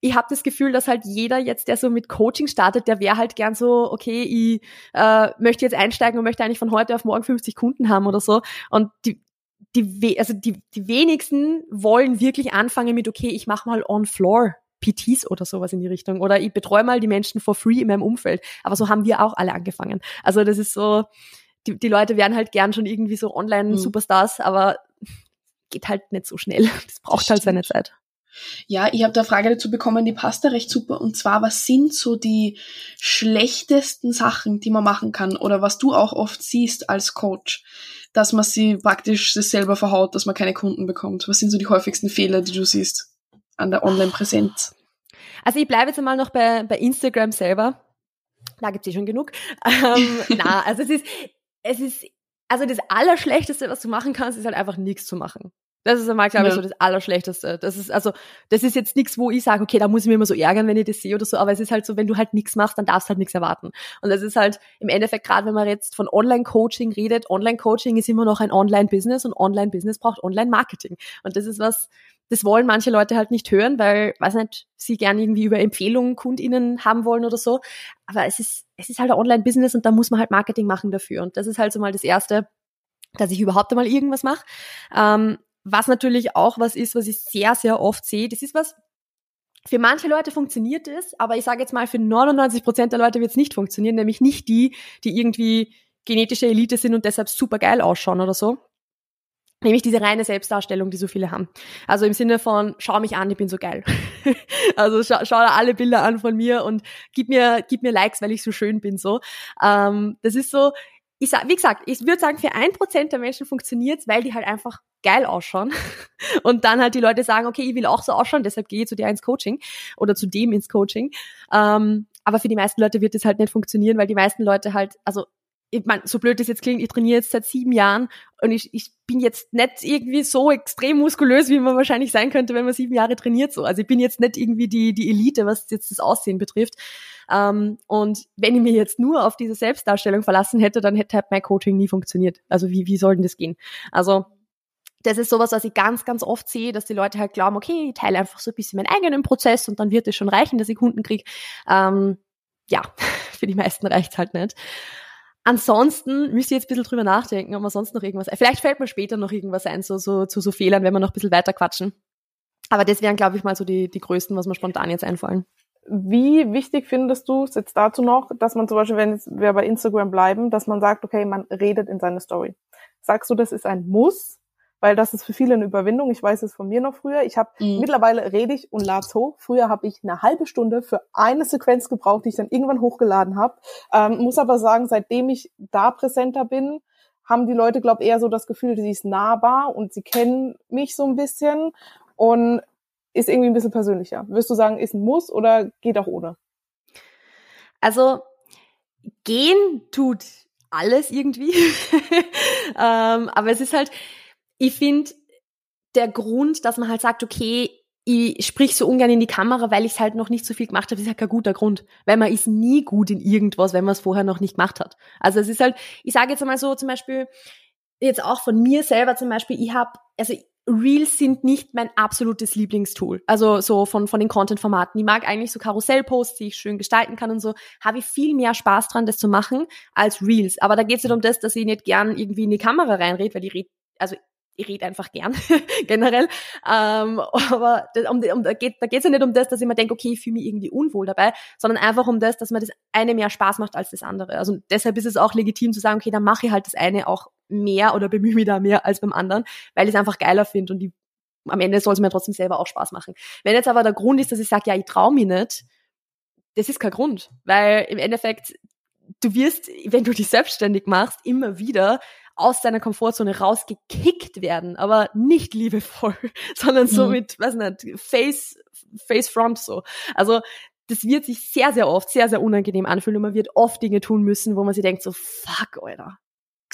ich habe das Gefühl, dass halt jeder jetzt, der so mit Coaching startet, der wäre halt gern so, okay, ich äh, möchte jetzt einsteigen und möchte eigentlich von heute auf morgen 50 Kunden haben oder so. Und die, die, also die, die wenigsten wollen wirklich anfangen mit, okay, ich mache mal on-floor PTs oder sowas in die Richtung. Oder ich betreue mal die Menschen for free in meinem Umfeld. Aber so haben wir auch alle angefangen. Also das ist so, die, die Leute werden halt gern schon irgendwie so Online-Superstars, mhm. aber geht halt nicht so schnell. Das braucht das halt seine Zeit. Ja, ich habe da eine Frage dazu bekommen, die passt da recht super. Und zwar, was sind so die schlechtesten Sachen, die man machen kann? Oder was du auch oft siehst als Coach, dass man sie praktisch selber verhaut, dass man keine Kunden bekommt? Was sind so die häufigsten Fehler, die du siehst an der Online-Präsenz? Also ich bleibe jetzt einmal noch bei, bei Instagram selber. Da gibt's eh schon genug. Ähm, na, also es ist, es ist, also das Allerschlechteste, was du machen kannst, ist halt einfach nichts zu machen. Das ist einmal, glaube ich, so das Allerschlechteste. Das ist, also, das ist jetzt nichts, wo ich sage, okay, da muss ich mir immer so ärgern, wenn ich das sehe oder so, aber es ist halt so, wenn du halt nichts machst, dann darfst du halt nichts erwarten. Und das ist halt im Endeffekt, gerade wenn man jetzt von Online-Coaching redet, Online-Coaching ist immer noch ein Online-Business und Online-Business braucht Online-Marketing. Und das ist was, das wollen manche Leute halt nicht hören, weil, weiß nicht, sie gerne irgendwie über Empfehlungen KundInnen haben wollen oder so. Aber es ist, es ist halt ein Online-Business und da muss man halt Marketing machen dafür. Und das ist halt so mal das Erste, dass ich überhaupt einmal irgendwas mache. Ähm, was natürlich auch was ist, was ich sehr, sehr oft sehe, das ist was, für manche Leute funktioniert es, aber ich sage jetzt mal, für 99 Prozent der Leute wird es nicht funktionieren, nämlich nicht die, die irgendwie genetische Elite sind und deshalb super geil ausschauen oder so. Nämlich diese reine Selbstdarstellung, die so viele haben. Also im Sinne von, schau mich an, ich bin so geil. also schau, schau da alle Bilder an von mir und gib mir, gib mir Likes, weil ich so schön bin, so. Ähm, das ist so, ich sag, wie gesagt, ich würde sagen, für ein Prozent der Menschen funktioniert's, weil die halt einfach geil ausschauen. Und dann halt die Leute sagen, okay, ich will auch so ausschauen, deshalb gehe ich zu dir ins Coaching oder zu dem ins Coaching. Ähm, aber für die meisten Leute wird das halt nicht funktionieren, weil die meisten Leute halt, also ich mein, so blöd das jetzt klingt, ich trainiere jetzt seit sieben Jahren und ich, ich bin jetzt nicht irgendwie so extrem muskulös, wie man wahrscheinlich sein könnte, wenn man sieben Jahre trainiert. So. Also ich bin jetzt nicht irgendwie die, die Elite, was jetzt das Aussehen betrifft. Ähm, und wenn ich mir jetzt nur auf diese Selbstdarstellung verlassen hätte, dann hätte halt mein Coaching nie funktioniert. Also wie, wie soll denn das gehen? Also das ist sowas, was ich ganz, ganz oft sehe, dass die Leute halt glauben, okay, ich teile einfach so ein bisschen meinen eigenen Prozess und dann wird es schon reichen, dass ich Kunden kriege. Ähm, ja, für die meisten reicht's halt nicht. Ansonsten müsst ihr jetzt ein bisschen drüber nachdenken, ob man sonst noch irgendwas, vielleicht fällt mir später noch irgendwas ein, so, so, zu so Fehlern, wenn wir noch ein bisschen weiter quatschen. Aber das wären, glaube ich, mal so die, die größten, was mir spontan jetzt einfallen. Wie wichtig findest du es jetzt dazu noch, dass man zum Beispiel, wenn wir bei Instagram bleiben, dass man sagt, okay, man redet in seine Story. Sagst du, das ist ein Muss weil das ist für viele eine Überwindung. Ich weiß es von mir noch früher. Ich habe mhm. mittlerweile rede ich und lade hoch. Früher habe ich eine halbe Stunde für eine Sequenz gebraucht, die ich dann irgendwann hochgeladen habe. Ähm, muss aber sagen, seitdem ich da präsenter bin, haben die Leute, glaube eher so das Gefühl, sie ist nahbar und sie kennen mich so ein bisschen und ist irgendwie ein bisschen persönlicher. Würdest du sagen, ist ein Muss oder geht auch ohne? Also gehen tut alles irgendwie. ähm, aber es ist halt, ich finde, der Grund, dass man halt sagt, okay, ich sprich so ungern in die Kamera, weil ich es halt noch nicht so viel gemacht habe, ist halt kein guter Grund. Weil man ist nie gut in irgendwas, wenn man es vorher noch nicht gemacht hat. Also es ist halt, ich sage jetzt einmal so zum Beispiel, jetzt auch von mir selber zum Beispiel, ich habe, also Reels sind nicht mein absolutes Lieblingstool. Also so von, von den Content-Formaten. Ich mag eigentlich so Karussell-Posts, die ich schön gestalten kann und so. Habe ich viel mehr Spaß dran, das zu machen, als Reels. Aber da geht es nicht um das, dass ich nicht gern irgendwie in die Kamera reinrede, weil ich rede, also ich rede einfach gern, generell. Ähm, aber um, um, da geht geht's ja nicht um das, dass ich mir denke, okay, ich fühle mich irgendwie unwohl dabei, sondern einfach um das, dass mir das eine mehr Spaß macht als das andere. Also deshalb ist es auch legitim zu sagen, okay, dann mache ich halt das eine auch mehr oder bemühe mich da mehr als beim anderen, weil ich es einfach geiler finde und die, am Ende soll es mir trotzdem selber auch Spaß machen. Wenn jetzt aber der Grund ist, dass ich sage, ja, ich traue mich nicht, das ist kein Grund, weil im Endeffekt du wirst, wenn du dich selbstständig machst, immer wieder aus deiner Komfortzone rausgekickt werden, aber nicht liebevoll, sondern so mhm. mit, weiß nicht, Face, Face Front so. Also das wird sich sehr, sehr oft sehr, sehr unangenehm anfühlen und man wird oft Dinge tun müssen, wo man sich denkt so, fuck, Alter,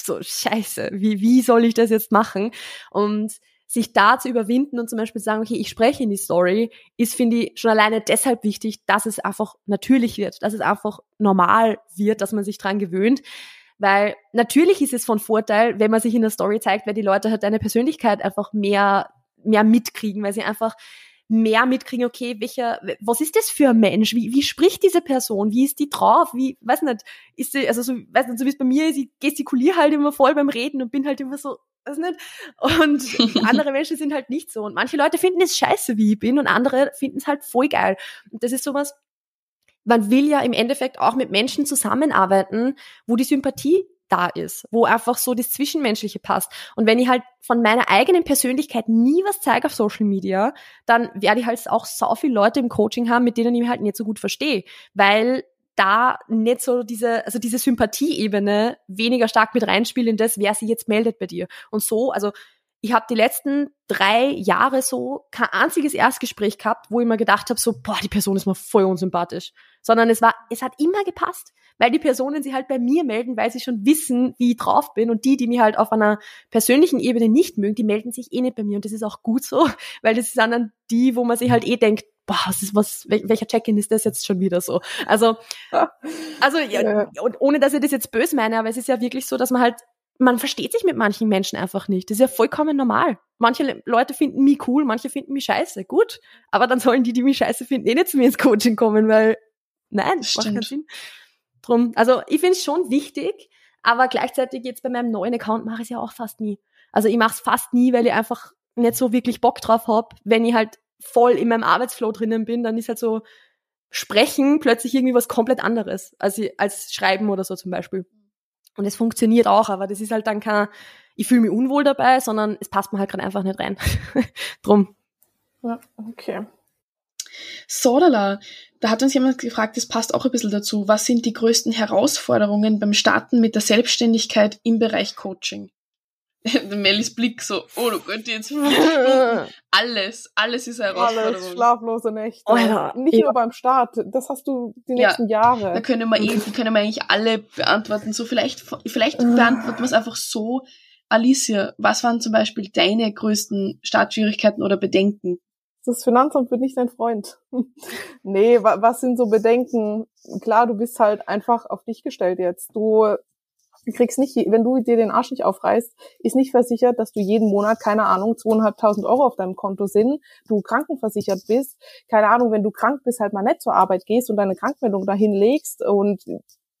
so scheiße, wie, wie soll ich das jetzt machen? Und sich da zu überwinden und zum Beispiel sagen, okay, ich spreche in die Story, ist, finde ich, schon alleine deshalb wichtig, dass es einfach natürlich wird, dass es einfach normal wird, dass man sich dran gewöhnt. Weil natürlich ist es von Vorteil, wenn man sich in der Story zeigt, weil die Leute halt deine Persönlichkeit einfach mehr, mehr mitkriegen, weil sie einfach mehr mitkriegen, okay, welcher, was ist das für ein Mensch? Wie, wie spricht diese Person? Wie ist die drauf? Wie, weiß nicht, ist sie, also so, weiß nicht, so wie es bei mir ist, ich gestikuliere halt immer voll beim Reden und bin halt immer so, weiß nicht. Und andere Menschen sind halt nicht so. Und manche Leute finden es scheiße, wie ich bin, und andere finden es halt voll geil. Und das ist sowas, man will ja im Endeffekt auch mit Menschen zusammenarbeiten, wo die Sympathie da ist, wo einfach so das Zwischenmenschliche passt. Und wenn ich halt von meiner eigenen Persönlichkeit nie was zeige auf Social Media, dann werde ich halt auch so viele Leute im Coaching haben, mit denen ich mich halt nicht so gut verstehe, weil da nicht so diese, also diese Sympathieebene weniger stark mit reinspielt in das, wer sich jetzt meldet bei dir. Und so, also ich habe die letzten drei Jahre so kein einziges Erstgespräch gehabt, wo ich mir gedacht habe, so, boah, die Person ist mir voll unsympathisch. Sondern es war, es hat immer gepasst, weil die Personen sich halt bei mir melden, weil sie schon wissen, wie ich drauf bin. Und die, die mich halt auf einer persönlichen Ebene nicht mögen, die melden sich eh nicht bei mir. Und das ist auch gut so, weil das sind dann die, wo man sich halt eh denkt, boah, was ist was, welcher Check-in ist das jetzt schon wieder so? Also, also ja, und ohne dass ich das jetzt böse meine, aber es ist ja wirklich so, dass man halt man versteht sich mit manchen Menschen einfach nicht. Das ist ja vollkommen normal. Manche Leute finden mich cool, manche finden mich scheiße. Gut. Aber dann sollen die, die mich scheiße finden, eh nicht zu mir ins Coaching kommen, weil, nein, das macht keinen Sinn. Drum, also ich finde es schon wichtig, aber gleichzeitig jetzt bei meinem neuen Account mache ich es ja auch fast nie. Also ich mache es fast nie, weil ich einfach nicht so wirklich Bock drauf hab. Wenn ich halt voll in meinem Arbeitsflow drinnen bin, dann ist halt so Sprechen plötzlich irgendwie was komplett anderes als, als Schreiben oder so zum Beispiel. Und es funktioniert auch, aber das ist halt dann kein, ich fühle mich unwohl dabei, sondern es passt mir halt gerade einfach nicht rein. Drum. Ja, okay. Sodala, da hat uns jemand gefragt, das passt auch ein bisschen dazu. Was sind die größten Herausforderungen beim Starten mit der Selbstständigkeit im Bereich Coaching? Mellis Blick so, oh, du könntest jetzt alles, alles ist eine Herausforderung. Alles, schlaflose Nächte. Oh, ja. Nicht ja. nur beim Start, das hast du die nächsten ja, Jahre. Da können wir eh, die können wir eigentlich alle beantworten. So vielleicht, vielleicht beantworten wir es einfach so. Alicia, was waren zum Beispiel deine größten Startschwierigkeiten oder Bedenken? Das Finanzamt wird nicht dein Freund. nee, was sind so Bedenken? Klar, du bist halt einfach auf dich gestellt jetzt. Du Du kriegst nicht, wenn du dir den Arsch nicht aufreißt, ist nicht versichert, dass du jeden Monat, keine Ahnung, zweieinhalbtausend Euro auf deinem Konto sind, du krankenversichert bist, keine Ahnung, wenn du krank bist, halt mal nicht zur Arbeit gehst und deine Krankmeldung dahin legst und,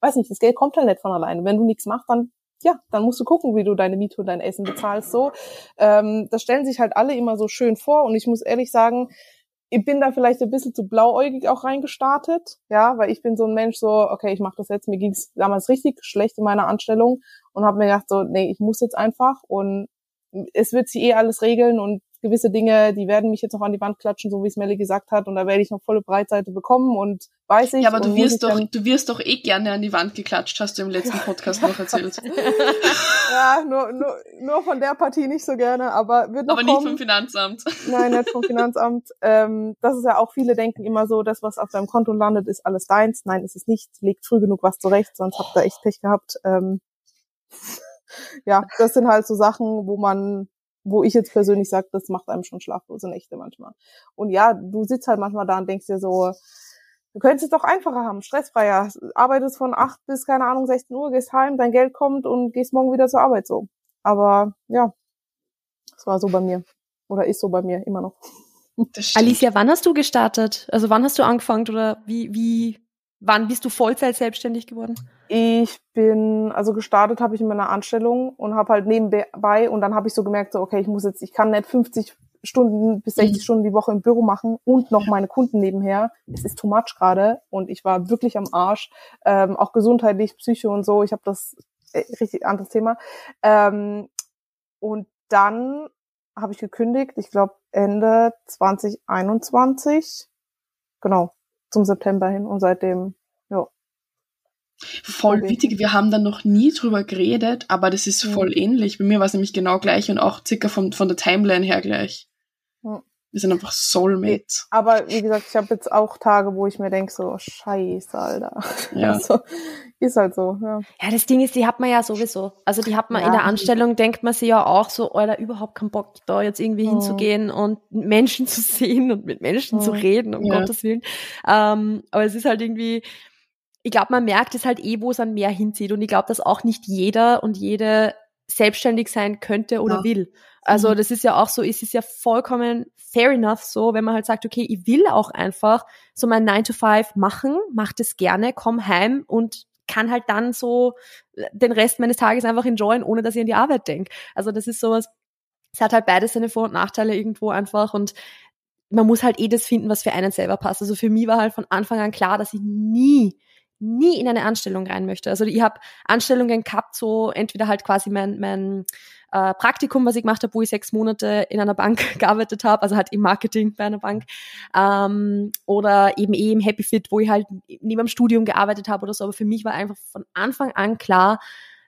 weiß nicht, das Geld kommt halt nicht von alleine. Wenn du nichts machst, dann ja, dann musst du gucken, wie du deine Miete und dein Essen bezahlst. So, ähm, das stellen sich halt alle immer so schön vor. Und ich muss ehrlich sagen, ich bin da vielleicht ein bisschen zu blauäugig auch reingestartet, ja, weil ich bin so ein Mensch so, okay, ich mache das jetzt, mir ging's damals richtig schlecht in meiner Anstellung und habe mir gedacht so, nee, ich muss jetzt einfach und es wird sich eh alles regeln und gewisse Dinge, die werden mich jetzt noch an die Wand klatschen, so wie es Melly gesagt hat, und da werde ich noch volle Breitseite bekommen und weiß ich. Ja, aber du wirst doch, du wirst doch eh gerne an die Wand geklatscht, hast du im letzten Podcast noch erzählt. ja, nur, nur, nur von der Partie nicht so gerne, aber wird noch Aber kommen. nicht vom Finanzamt. Nein, nicht vom Finanzamt. ähm, das ist ja auch, viele denken immer so, das, was auf deinem Konto landet, ist alles deins. Nein, ist es nicht. Legt früh genug was zurecht, sonst habt ihr echt Pech gehabt. Ähm, ja, das sind halt so Sachen, wo man wo ich jetzt persönlich sage, das macht einem schon schlaflose Nächte manchmal. Und ja, du sitzt halt manchmal da und denkst dir so, du könntest es doch einfacher haben, stressfreier. Arbeitest von acht bis, keine Ahnung, 16 Uhr, gehst heim, dein Geld kommt und gehst morgen wieder zur Arbeit so. Aber ja, das war so bei mir. Oder ist so bei mir immer noch. Alicia, wann hast du gestartet? Also wann hast du angefangen oder wie, wie Wann bist du Vollzeit selbstständig geworden? Ich bin, also gestartet habe ich in meiner Anstellung und habe halt nebenbei und dann habe ich so gemerkt, so okay, ich muss jetzt, ich kann nicht 50 Stunden bis 60 mhm. Stunden die Woche im Büro machen und noch meine Kunden nebenher. Es ist too much gerade und ich war wirklich am Arsch, ähm, auch gesundheitlich, Psyche und so. Ich habe das äh, richtig anderes Thema. Ähm, und dann habe ich gekündigt, ich glaube Ende 2021, genau, zum September hin und seitdem, ja. Voll wichtig, wir haben da noch nie drüber geredet, aber das ist voll mhm. ähnlich. Bei mir war es nämlich genau gleich und auch circa von, von der Timeline her gleich. Wir sind einfach Soulmates. Aber wie gesagt, ich habe jetzt auch Tage, wo ich mir denke, so, scheiße, Alter. Ja. Also, ist halt so, ja. Ja, das Ding ist, die hat man ja sowieso. Also die hat man ja. in der Anstellung, denkt man sich ja auch so, Alter, überhaupt keinen Bock, da jetzt irgendwie mhm. hinzugehen und Menschen zu sehen und mit Menschen mhm. zu reden, um ja. Gottes Willen. Ähm, aber es ist halt irgendwie, ich glaube, man merkt es halt eh, wo es an mehr hinzieht. Und ich glaube, dass auch nicht jeder und jede selbstständig sein könnte oder ja. will. Also mhm. das ist ja auch so, es ist ja vollkommen fair enough so, wenn man halt sagt, okay, ich will auch einfach so mein 9 to 5 machen, mach das gerne, komm heim und kann halt dann so den Rest meines Tages einfach enjoyen, ohne dass ich an die Arbeit denke. Also das ist sowas, es hat halt beides seine Vor- und Nachteile irgendwo einfach und man muss halt eh das finden, was für einen selber passt. Also für mich war halt von Anfang an klar, dass ich nie nie in eine Anstellung rein möchte. Also ich habe Anstellungen gehabt, so entweder halt quasi mein, mein äh, Praktikum, was ich gemacht habe, wo ich sechs Monate in einer Bank gearbeitet habe, also halt im Marketing bei einer Bank, ähm, oder eben eh im Happy Fit, wo ich halt neben dem Studium gearbeitet habe oder so. Aber für mich war einfach von Anfang an klar,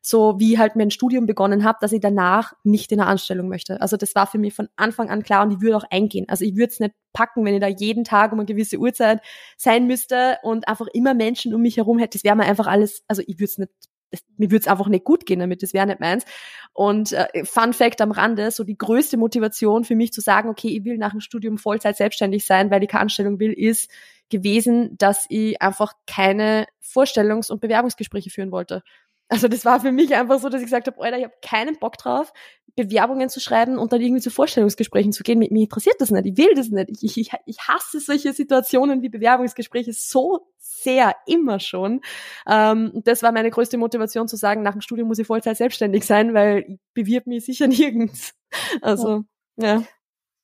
so wie halt mein Studium begonnen habe, dass ich danach nicht in einer Anstellung möchte. Also das war für mich von Anfang an klar und ich würde auch eingehen. Also ich würde es nicht packen, wenn ich da jeden Tag um eine gewisse Uhrzeit sein müsste und einfach immer Menschen um mich herum hätte. Das wäre mir einfach alles, also ich würde es nicht das, mir würde es einfach nicht gut gehen damit, das wäre nicht meins. Und äh, Fun Fact am Rande, so die größte Motivation für mich zu sagen, okay, ich will nach dem Studium Vollzeit selbstständig sein, weil ich keine Anstellung will, ist gewesen, dass ich einfach keine Vorstellungs- und Bewerbungsgespräche führen wollte. Also das war für mich einfach so, dass ich gesagt habe, Alter, ich habe keinen Bock drauf, Bewerbungen zu schreiben und dann irgendwie zu Vorstellungsgesprächen zu gehen. Mich, mich interessiert das nicht, ich will das nicht. Ich, ich, ich hasse solche Situationen wie Bewerbungsgespräche so sehr, immer schon. Ähm, das war meine größte Motivation zu sagen, nach dem Studium muss ich Vollzeit selbstständig sein, weil ich bewirb mich sicher nirgends. Also, ja.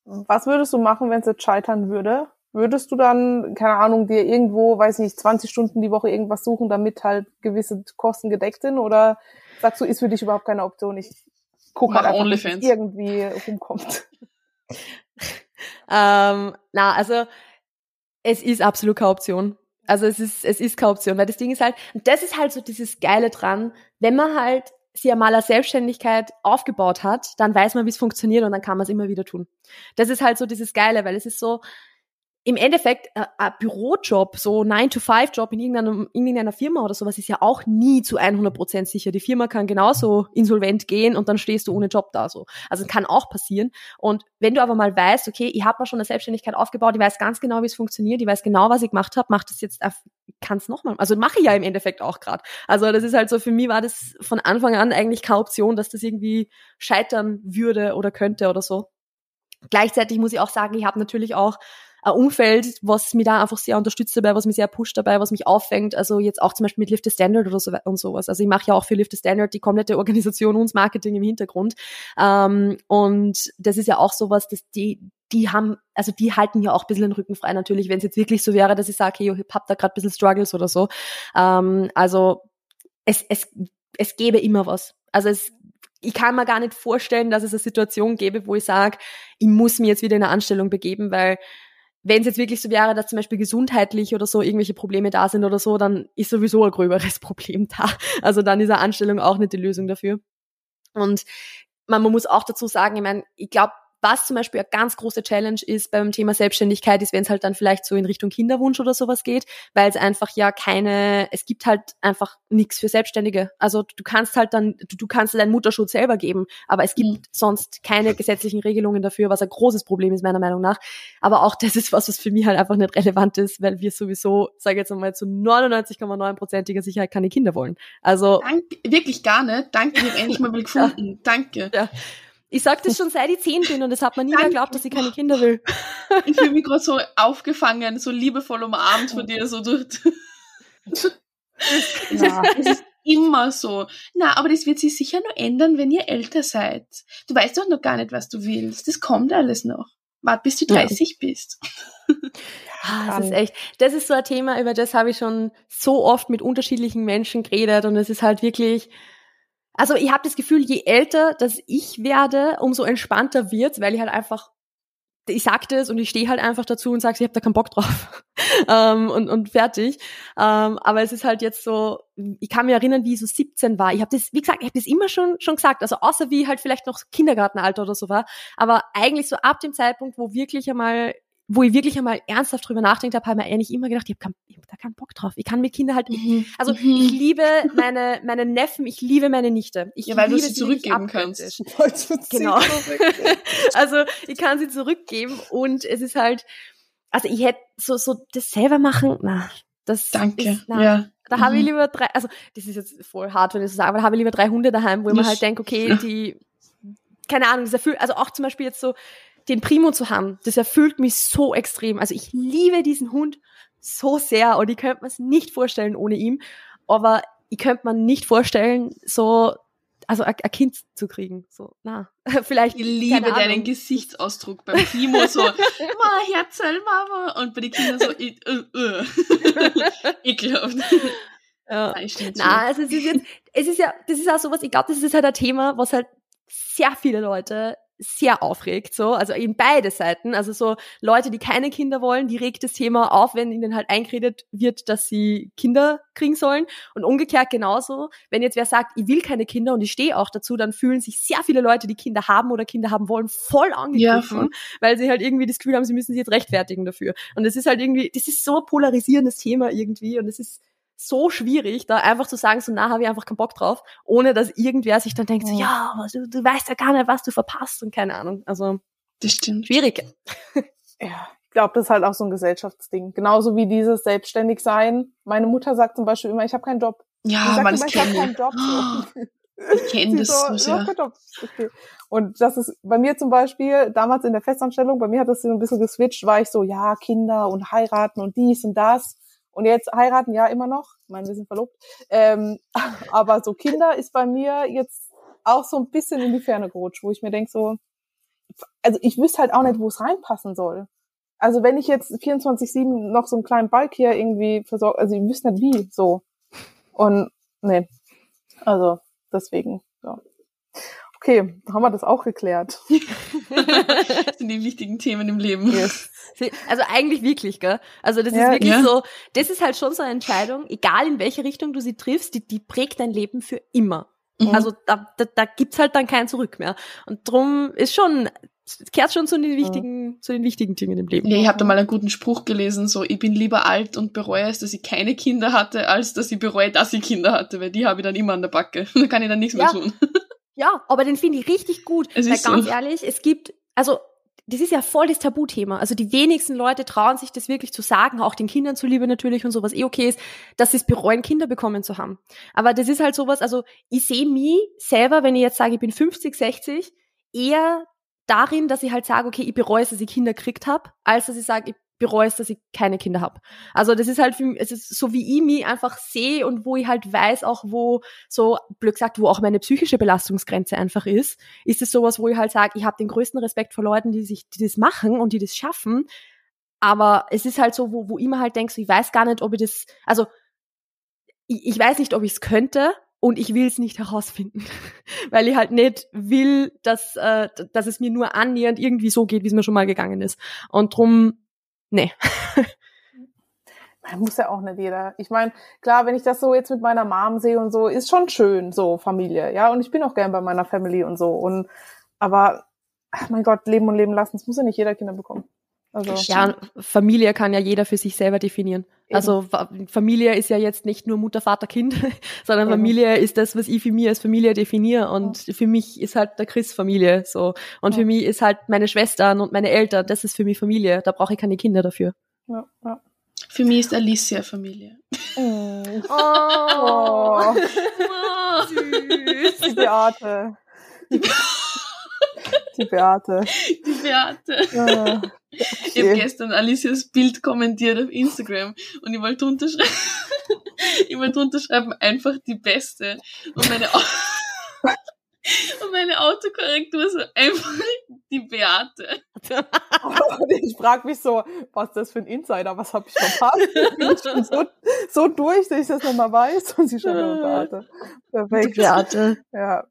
Was würdest du machen, wenn es jetzt scheitern würde? Würdest du dann, keine Ahnung, dir irgendwo, weiß nicht, 20 Stunden die Woche irgendwas suchen, damit halt gewisse Kosten gedeckt sind? Oder sagst du, ist für dich überhaupt keine Option? Ich gucke halt einfach, dass es irgendwie rumkommt. ähm, na, also es ist absolut keine Option. Also es ist, es ist keine Option, weil das Ding ist halt, und das ist halt so dieses Geile dran, wenn man halt sie einmal als Selbstständigkeit aufgebaut hat, dann weiß man, wie es funktioniert und dann kann man es immer wieder tun. Das ist halt so dieses Geile, weil es ist so, im Endeffekt äh, ein Bürojob, so 9-to-5-Job in irgendeiner, in irgendeiner Firma oder sowas ist ja auch nie zu 100% sicher. Die Firma kann genauso insolvent gehen und dann stehst du ohne Job da so. Also kann auch passieren. Und wenn du aber mal weißt, okay, ich habe mal schon eine Selbstständigkeit aufgebaut, ich weiß ganz genau, wie es funktioniert, ich weiß genau, was ich gemacht habe, mach das jetzt, kann es nochmal. Also mache ich ja im Endeffekt auch gerade. Also das ist halt so, für mich war das von Anfang an eigentlich keine Option, dass das irgendwie scheitern würde oder könnte oder so. Gleichzeitig muss ich auch sagen, ich habe natürlich auch ein Umfeld, was mich da einfach sehr unterstützt dabei, was mich sehr pusht dabei, was mich auffängt. Also jetzt auch zum Beispiel mit Lift the Standard oder so und sowas. Also ich mache ja auch für Lift the Standard die komplette Organisation und Marketing im Hintergrund. Ähm, und das ist ja auch sowas, dass die die haben, also die halten ja auch ein bisschen den Rücken frei natürlich, wenn es jetzt wirklich so wäre, dass ich sage, hey, ich hab da gerade ein bisschen Struggles oder so. Ähm, also es, es, es gäbe immer was. Also es ich kann mir gar nicht vorstellen, dass es eine Situation gäbe, wo ich sage, ich muss mir jetzt wieder in eine Anstellung begeben, weil wenn es jetzt wirklich so wäre, dass zum Beispiel gesundheitlich oder so irgendwelche Probleme da sind oder so, dann ist sowieso ein gröberes Problem da. Also dann ist eine Anstellung auch nicht die Lösung dafür. Und man, man muss auch dazu sagen, ich meine, ich glaube, was zum Beispiel eine ganz große Challenge ist beim Thema Selbstständigkeit, ist, wenn es halt dann vielleicht so in Richtung Kinderwunsch oder sowas geht, weil es einfach ja keine, es gibt halt einfach nichts für Selbstständige. Also du kannst halt dann, du, du kannst deinen Mutterschutz selber geben, aber es gibt mhm. sonst keine gesetzlichen Regelungen dafür, was ein großes Problem ist meiner Meinung nach. Aber auch das ist was, was für mich halt einfach nicht relevant ist, weil wir sowieso, sage jetzt einmal, zu 99,9%iger Sicherheit keine Kinder wollen. Also Dank, wirklich gar nicht. Danke, ich endlich mal gefunden. Ja. Danke. Ja. Ich sag das schon seit ich zehn bin und es hat man nie mehr geglaubt, dass ich keine Kinder will. Ich fühle mich gerade so aufgefangen, so liebevoll umarmt von dir, so durch. Na. Es ist immer so. Na, aber das wird sich sicher nur ändern, wenn ihr älter seid. Du weißt doch noch gar nicht, was du willst. Das kommt alles noch. Wart, bis du 30 ja. bist. Ja, das ist echt, das ist so ein Thema, über das habe ich schon so oft mit unterschiedlichen Menschen geredet und es ist halt wirklich, also ich habe das Gefühl, je älter dass ich werde, umso entspannter wird's, weil ich halt einfach ich sag das und ich stehe halt einfach dazu und sage, ich habe da keinen Bock drauf ähm, und, und fertig. Ähm, aber es ist halt jetzt so, ich kann mich erinnern, wie ich so 17 war. Ich habe das, wie gesagt, ich habe das immer schon schon gesagt. Also außer wie halt vielleicht noch Kindergartenalter oder so war. Aber eigentlich so ab dem Zeitpunkt, wo wirklich einmal wo ich wirklich einmal ernsthaft drüber nachdenkt habe, habe ich mir eigentlich immer gedacht, ich habe hab da keinen Bock drauf. Ich kann mit Kindern halt, mhm. also mhm. ich liebe meine meine Neffen, ich liebe meine Nichte. Ich ja, weil liebe du sie zurückgeben kannst. genau. also ich kann sie zurückgeben und es ist halt, also ich hätte so so das selber machen, na, das Danke. Ist, na, ja. Da habe ich mhm. lieber drei, also das ist jetzt voll hart, wenn ich so sage, aber da habe ich lieber drei Hunde daheim, wo ich mir halt denke, okay, die, keine Ahnung, das erfüllt, also auch zum Beispiel jetzt so, den Primo zu haben, das erfüllt mich so extrem. Also ich liebe diesen Hund so sehr und ich könnte mir es nicht vorstellen ohne ihn. Aber ich könnte mir nicht vorstellen, so also ein Kind zu kriegen. So, na, vielleicht. Ich liebe deinen Gesichtsausdruck beim Primo so, ma, Herzl, Mama. Und bei den Kindern so, äh, äh. ekelhaft. Ja. Na, also es ist jetzt, es ist ja, das ist auch sowas, ich glaube, das ist halt ein Thema, was halt sehr viele Leute sehr aufregt, so, also in beide Seiten, also so Leute, die keine Kinder wollen, die regt das Thema auf, wenn ihnen halt eingeredet wird, dass sie Kinder kriegen sollen. Und umgekehrt genauso, wenn jetzt wer sagt, ich will keine Kinder und ich stehe auch dazu, dann fühlen sich sehr viele Leute, die Kinder haben oder Kinder haben wollen, voll angegriffen, ja, weil sie halt irgendwie das Gefühl haben, sie müssen sich jetzt rechtfertigen dafür. Und es ist halt irgendwie, das ist so ein polarisierendes Thema irgendwie und es ist so schwierig, da einfach zu sagen, so na, habe ich einfach keinen Bock drauf, ohne dass irgendwer sich dann denkt, so, ja, du, du weißt ja gar nicht, was du verpasst und keine Ahnung. Also das stimmt. Schwierig. Ja, ich glaube, das ist halt auch so ein Gesellschaftsding. Genauso wie dieses Selbstständigsein. Meine Mutter sagt zum Beispiel immer, ich habe keinen Job. Ja, man ist kein keinen Job. Ich kenne das so, so sehr. Okay. Und das ist bei mir zum Beispiel, damals in der Festanstellung, bei mir hat das so ein bisschen geswitcht, war ich so, ja, Kinder und heiraten und dies und das. Und jetzt heiraten ja immer noch. Ich meine, wir sind verlobt. Ähm, aber so Kinder ist bei mir jetzt auch so ein bisschen in die Ferne gerutscht, wo ich mir denke so, also ich wüsste halt auch nicht, wo es reinpassen soll. Also wenn ich jetzt 24-7 noch so einen kleinen Balk hier irgendwie versorge, also ich wüsste nicht wie, so. Und nee. Also deswegen. Okay, haben wir das auch geklärt. das sind die wichtigen Themen im Leben. Yes. Also eigentlich wirklich, gell? Also das ja, ist wirklich ja. so, das ist halt schon so eine Entscheidung, egal in welche Richtung du sie triffst, die, die prägt dein Leben für immer. Mhm. Also da, da, da gibt's halt dann kein Zurück mehr. Und drum ist schon, kehrt schon zu den wichtigen, mhm. zu den wichtigen Dingen im Leben. Ja, ich habe da mal einen guten Spruch gelesen, so ich bin lieber alt und bereue es, dass ich keine Kinder hatte, als dass ich bereue, dass ich Kinder hatte, weil die habe ich dann immer an der Backe. Da kann ich dann nichts ja. mehr tun. Ja, aber den finde ich richtig gut. Es weil ganz so. ehrlich, es gibt, also das ist ja voll das Tabuthema. Also die wenigsten Leute trauen sich das wirklich zu sagen, auch den Kindern zuliebe natürlich und sowas eh okay ist, dass sie es bereuen, Kinder bekommen zu haben. Aber das ist halt sowas, also ich sehe mich selber, wenn ich jetzt sage, ich bin 50, 60, eher darin, dass ich halt sage, okay, ich bereue es, dass ich Kinder gekriegt habe, als dass ich sage, ich bereue es, dass ich keine Kinder habe. Also das ist halt für mich, es ist so wie ich mich einfach sehe und wo ich halt weiß auch, wo so blöd gesagt, wo auch meine psychische Belastungsgrenze einfach ist, ist es sowas, wo ich halt sage, ich habe den größten Respekt vor Leuten, die sich, die das machen und die das schaffen. Aber es ist halt so, wo, wo ich mir halt denke, so, ich weiß gar nicht, ob ich das, also ich, ich weiß nicht, ob ich es könnte, und ich will es nicht herausfinden, weil ich halt nicht will, dass, äh, dass es mir nur annähernd irgendwie so geht, wie es mir schon mal gegangen ist. Und drum nee. Muss ja auch nicht jeder. Ich meine, klar, wenn ich das so jetzt mit meiner Mom sehe und so, ist schon schön, so Familie, ja. Und ich bin auch gern bei meiner Family und so. Und aber, ach mein Gott, leben und leben lassen, es muss ja nicht jeder Kinder bekommen. Also, ja, Familie kann ja jeder für sich selber definieren. Eben. Also Familie ist ja jetzt nicht nur Mutter, Vater, Kind, sondern Eben. Familie ist das, was ich für mich als Familie definiere. Und ja. für mich ist halt der Chris Familie so. Und ja. für mich ist halt meine Schwestern und meine Eltern, das ist für mich Familie. Da brauche ich keine Kinder dafür. Ja, ja. Für mich ist Alicia Familie. Oh. oh. oh. Süß. Die Beate. Die Beate. Die Beate. Ja, okay. Ich habe gestern Alicias Bild kommentiert auf Instagram und ich wollte unterschreiben. Ich wollte unterschreiben, einfach die Beste. Und meine, und meine Autokorrektur so einfach die Beate. Ich frage mich so, was ist das für ein Insider? Was habe ich verpasst? Bin ich schon so, so durch, dass ich das nochmal weiß? Und sie schreibt Beate. Perfekt. Die Beate. Ja.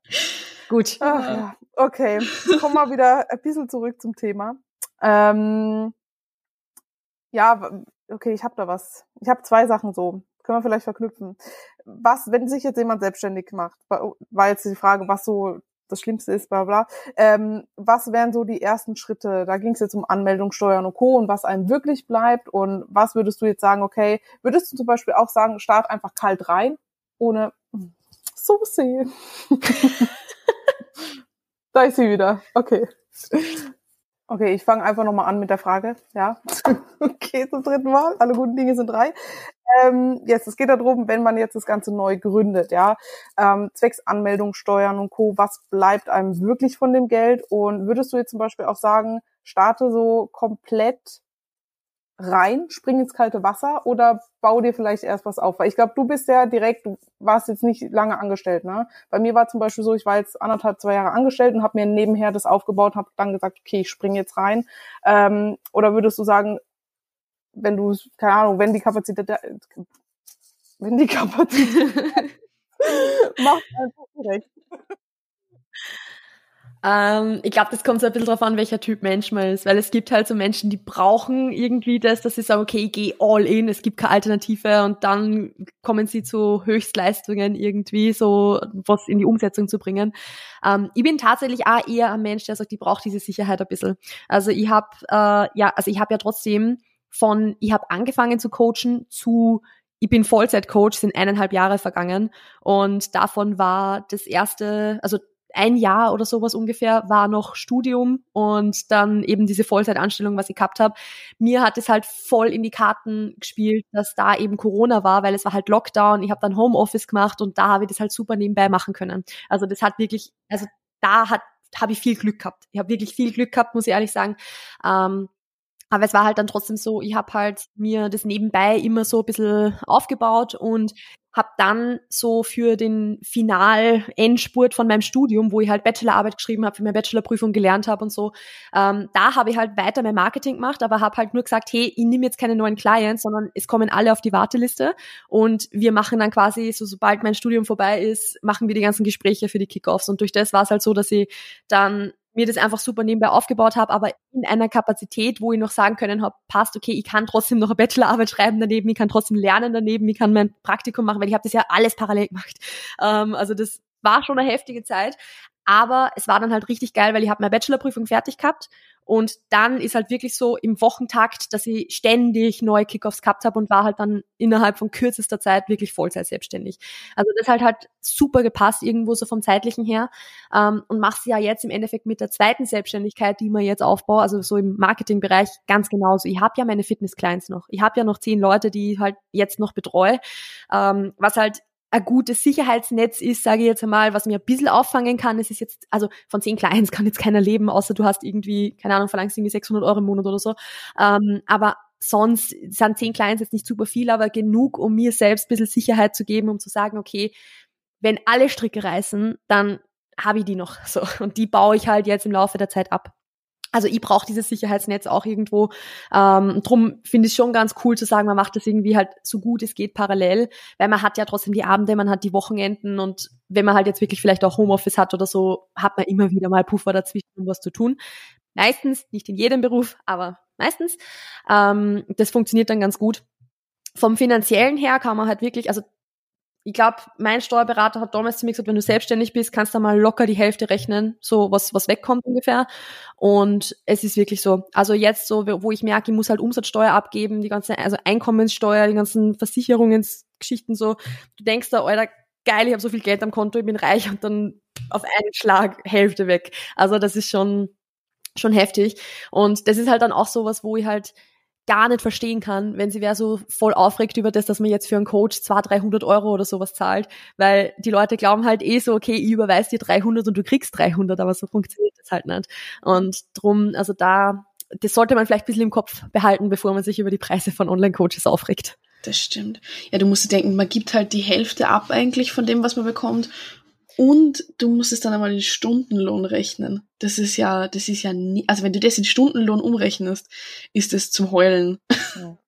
Gut. Ach, ja. Okay, kommen wir wieder ein bisschen zurück zum Thema. Ähm, ja, okay, ich habe da was. Ich habe zwei Sachen so. Können wir vielleicht verknüpfen. Was, wenn sich jetzt jemand selbstständig macht, war jetzt die Frage, was so das Schlimmste ist, bla bla. Ähm, was wären so die ersten Schritte? Da ging es jetzt um Anmeldung, Steuern und Co. und was einem wirklich bleibt und was würdest du jetzt sagen, okay, würdest du zum Beispiel auch sagen, start einfach kalt rein, ohne so sehen. da ist sie wieder. Okay. Okay, ich fange einfach nochmal an mit der Frage. Ja. okay, zum dritten Mal. Alle guten Dinge sind drei. Ähm, jetzt, es geht darum, wenn man jetzt das Ganze neu gründet, ja, ähm, zwecks Anmeldung, Steuern und Co., was bleibt einem wirklich von dem Geld? Und würdest du jetzt zum Beispiel auch sagen, starte so komplett rein, spring ins kalte Wasser oder bau dir vielleicht erst was auf? Weil ich glaube, du bist ja direkt, du warst jetzt nicht lange angestellt, ne? Bei mir war zum Beispiel so, ich war jetzt anderthalb, zwei Jahre angestellt und habe mir nebenher das aufgebaut und habe dann gesagt, okay, ich spring jetzt rein. Ähm, oder würdest du sagen, wenn du, keine Ahnung, wenn die Kapazität, wenn die Kapazität macht einfach direkt. Ähm, ich glaube, das kommt so ein bisschen drauf an, welcher Typ Mensch man ist, weil es gibt halt so Menschen, die brauchen irgendwie das, dass sie sagen, okay, ich gehe all in, es gibt keine Alternative und dann kommen sie zu Höchstleistungen irgendwie, so was in die Umsetzung zu bringen. Ähm, ich bin tatsächlich auch eher ein Mensch, der sagt, ich brauche diese Sicherheit ein bisschen. Also ich habe äh, ja, also ich habe ja trotzdem von, ich habe angefangen zu coachen zu ich bin Vollzeit-Coach, sind eineinhalb Jahre vergangen und davon war das erste, also ein Jahr oder sowas ungefähr war noch Studium und dann eben diese Vollzeitanstellung, was ich gehabt habe. Mir hat es halt voll in die Karten gespielt, dass da eben Corona war, weil es war halt Lockdown. Ich habe dann Homeoffice gemacht und da habe ich das halt super nebenbei machen können. Also das hat wirklich, also da hat habe ich viel Glück gehabt. Ich habe wirklich viel Glück gehabt, muss ich ehrlich sagen. Ähm, aber es war halt dann trotzdem so, ich habe halt mir das nebenbei immer so ein bisschen aufgebaut und habe dann so für den Final-Endspurt von meinem Studium, wo ich halt Bachelorarbeit geschrieben habe, für meine Bachelorprüfung gelernt habe und so, ähm, da habe ich halt weiter mein Marketing gemacht, aber habe halt nur gesagt, hey, ich nehme jetzt keine neuen Clients, sondern es kommen alle auf die Warteliste und wir machen dann quasi, so sobald mein Studium vorbei ist, machen wir die ganzen Gespräche für die Kickoffs. Und durch das war es halt so, dass ich dann mir das einfach super nebenbei aufgebaut habe, aber in einer Kapazität, wo ich noch sagen können habe, passt, okay, ich kann trotzdem noch eine Bachelorarbeit schreiben daneben, ich kann trotzdem lernen daneben, ich kann mein Praktikum machen, weil ich habe das ja alles parallel gemacht. Ähm, also das war schon eine heftige Zeit, aber es war dann halt richtig geil, weil ich habe meine Bachelorprüfung fertig gehabt und dann ist halt wirklich so im Wochentakt, dass ich ständig neue Kickoffs gehabt habe und war halt dann innerhalb von kürzester Zeit wirklich Vollzeit selbstständig. Also das hat halt super gepasst irgendwo so vom zeitlichen her ähm, und mache ja jetzt im Endeffekt mit der zweiten Selbstständigkeit, die man jetzt aufbaue, also so im Marketingbereich ganz genauso. Ich habe ja meine Fitness-Clients noch. Ich habe ja noch zehn Leute, die ich halt jetzt noch betreue, ähm, was halt ein gutes Sicherheitsnetz ist, sage ich jetzt einmal, was mir ein bisschen auffangen kann. Es ist jetzt, also von zehn Clients kann jetzt keiner leben, außer du hast irgendwie, keine Ahnung, verlangst irgendwie 600 Euro im Monat oder so. Ähm, aber sonst sind zehn Clients jetzt nicht super viel, aber genug, um mir selbst ein bisschen Sicherheit zu geben, um zu sagen, okay, wenn alle Stricke reißen, dann habe ich die noch so. Und die baue ich halt jetzt im Laufe der Zeit ab. Also ich brauche dieses Sicherheitsnetz auch irgendwo. Ähm, drum finde ich schon ganz cool zu sagen, man macht das irgendwie halt so gut es geht parallel, weil man hat ja trotzdem die Abende, man hat die Wochenenden und wenn man halt jetzt wirklich vielleicht auch Homeoffice hat oder so, hat man immer wieder mal Puffer dazwischen, um was zu tun. Meistens, nicht in jedem Beruf, aber meistens. Ähm, das funktioniert dann ganz gut. Vom finanziellen her kann man halt wirklich, also ich glaube, mein Steuerberater hat damals zu mir gesagt, wenn du selbstständig bist, kannst du mal locker die Hälfte rechnen, so was, was wegkommt ungefähr. Und es ist wirklich so. Also jetzt so, wo ich merke, ich muss halt Umsatzsteuer abgeben, die ganze, also Einkommenssteuer, die ganzen Versicherungsgeschichten so. Du denkst da, Alter, geil, ich habe so viel Geld am Konto, ich bin reich und dann auf einen Schlag Hälfte weg. Also das ist schon, schon heftig. Und das ist halt dann auch sowas, wo ich halt gar nicht verstehen kann, wenn sie wer so voll aufregt über das, dass man jetzt für einen Coach 200, 300 Euro oder sowas zahlt, weil die Leute glauben halt eh so, okay, ich überweise dir 300 und du kriegst 300, aber so funktioniert das halt nicht. Und drum, also da, das sollte man vielleicht ein bisschen im Kopf behalten, bevor man sich über die Preise von Online-Coaches aufregt. Das stimmt. Ja, du musst dir denken, man gibt halt die Hälfte ab eigentlich von dem, was man bekommt. Und du musst es dann einmal in Stundenlohn rechnen. Das ist ja, das ist ja nie, also wenn du das in Stundenlohn umrechnest, ist es zum Heulen. Ja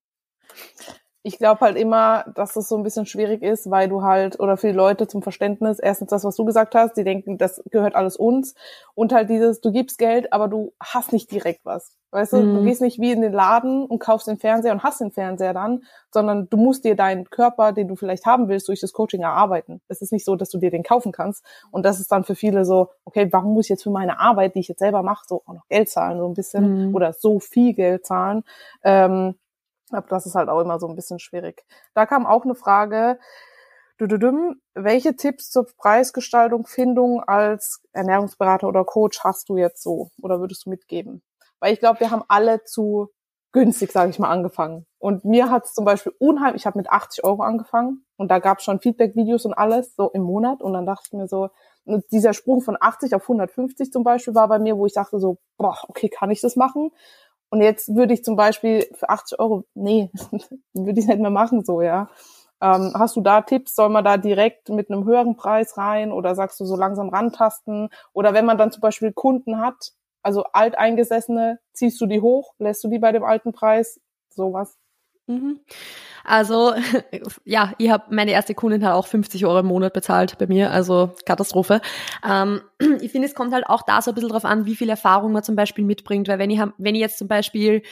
ich glaube halt immer, dass das so ein bisschen schwierig ist, weil du halt, oder für die Leute zum Verständnis, erstens das, was du gesagt hast, die denken, das gehört alles uns. Und halt dieses, du gibst Geld, aber du hast nicht direkt was. Weißt du, mhm. du gehst nicht wie in den Laden und kaufst den Fernseher und hast den Fernseher dann, sondern du musst dir deinen Körper, den du vielleicht haben willst, durch das Coaching erarbeiten. Es ist nicht so, dass du dir den kaufen kannst. Und das ist dann für viele so, okay, warum muss ich jetzt für meine Arbeit, die ich jetzt selber mache, so auch noch Geld zahlen, so ein bisschen, mhm. oder so viel Geld zahlen. Ähm, aber das ist halt auch immer so ein bisschen schwierig. Da kam auch eine Frage, welche Tipps zur Preisgestaltung, Findung als Ernährungsberater oder Coach hast du jetzt so oder würdest du mitgeben? Weil ich glaube, wir haben alle zu günstig, sage ich mal, angefangen. Und mir hat es zum Beispiel unheimlich, ich habe mit 80 Euro angefangen und da gab es schon Feedback-Videos und alles so im Monat und dann dachte ich mir so, dieser Sprung von 80 auf 150 zum Beispiel war bei mir, wo ich dachte so, boah, okay, kann ich das machen? Und jetzt würde ich zum Beispiel für 80 Euro, nee, würde ich nicht mehr machen so, ja. Ähm, hast du da Tipps? Soll man da direkt mit einem höheren Preis rein oder sagst du so langsam rantasten? Oder wenn man dann zum Beispiel Kunden hat, also alteingesessene, ziehst du die hoch, lässt du die bei dem alten Preis? Sowas. Mhm. Also ja, ich habe meine erste Kundin hat auch 50 Euro im Monat bezahlt bei mir, also Katastrophe. Ähm, ich finde, es kommt halt auch da so ein bisschen drauf an, wie viel Erfahrung man zum Beispiel mitbringt, weil wenn ich, wenn ich jetzt zum Beispiel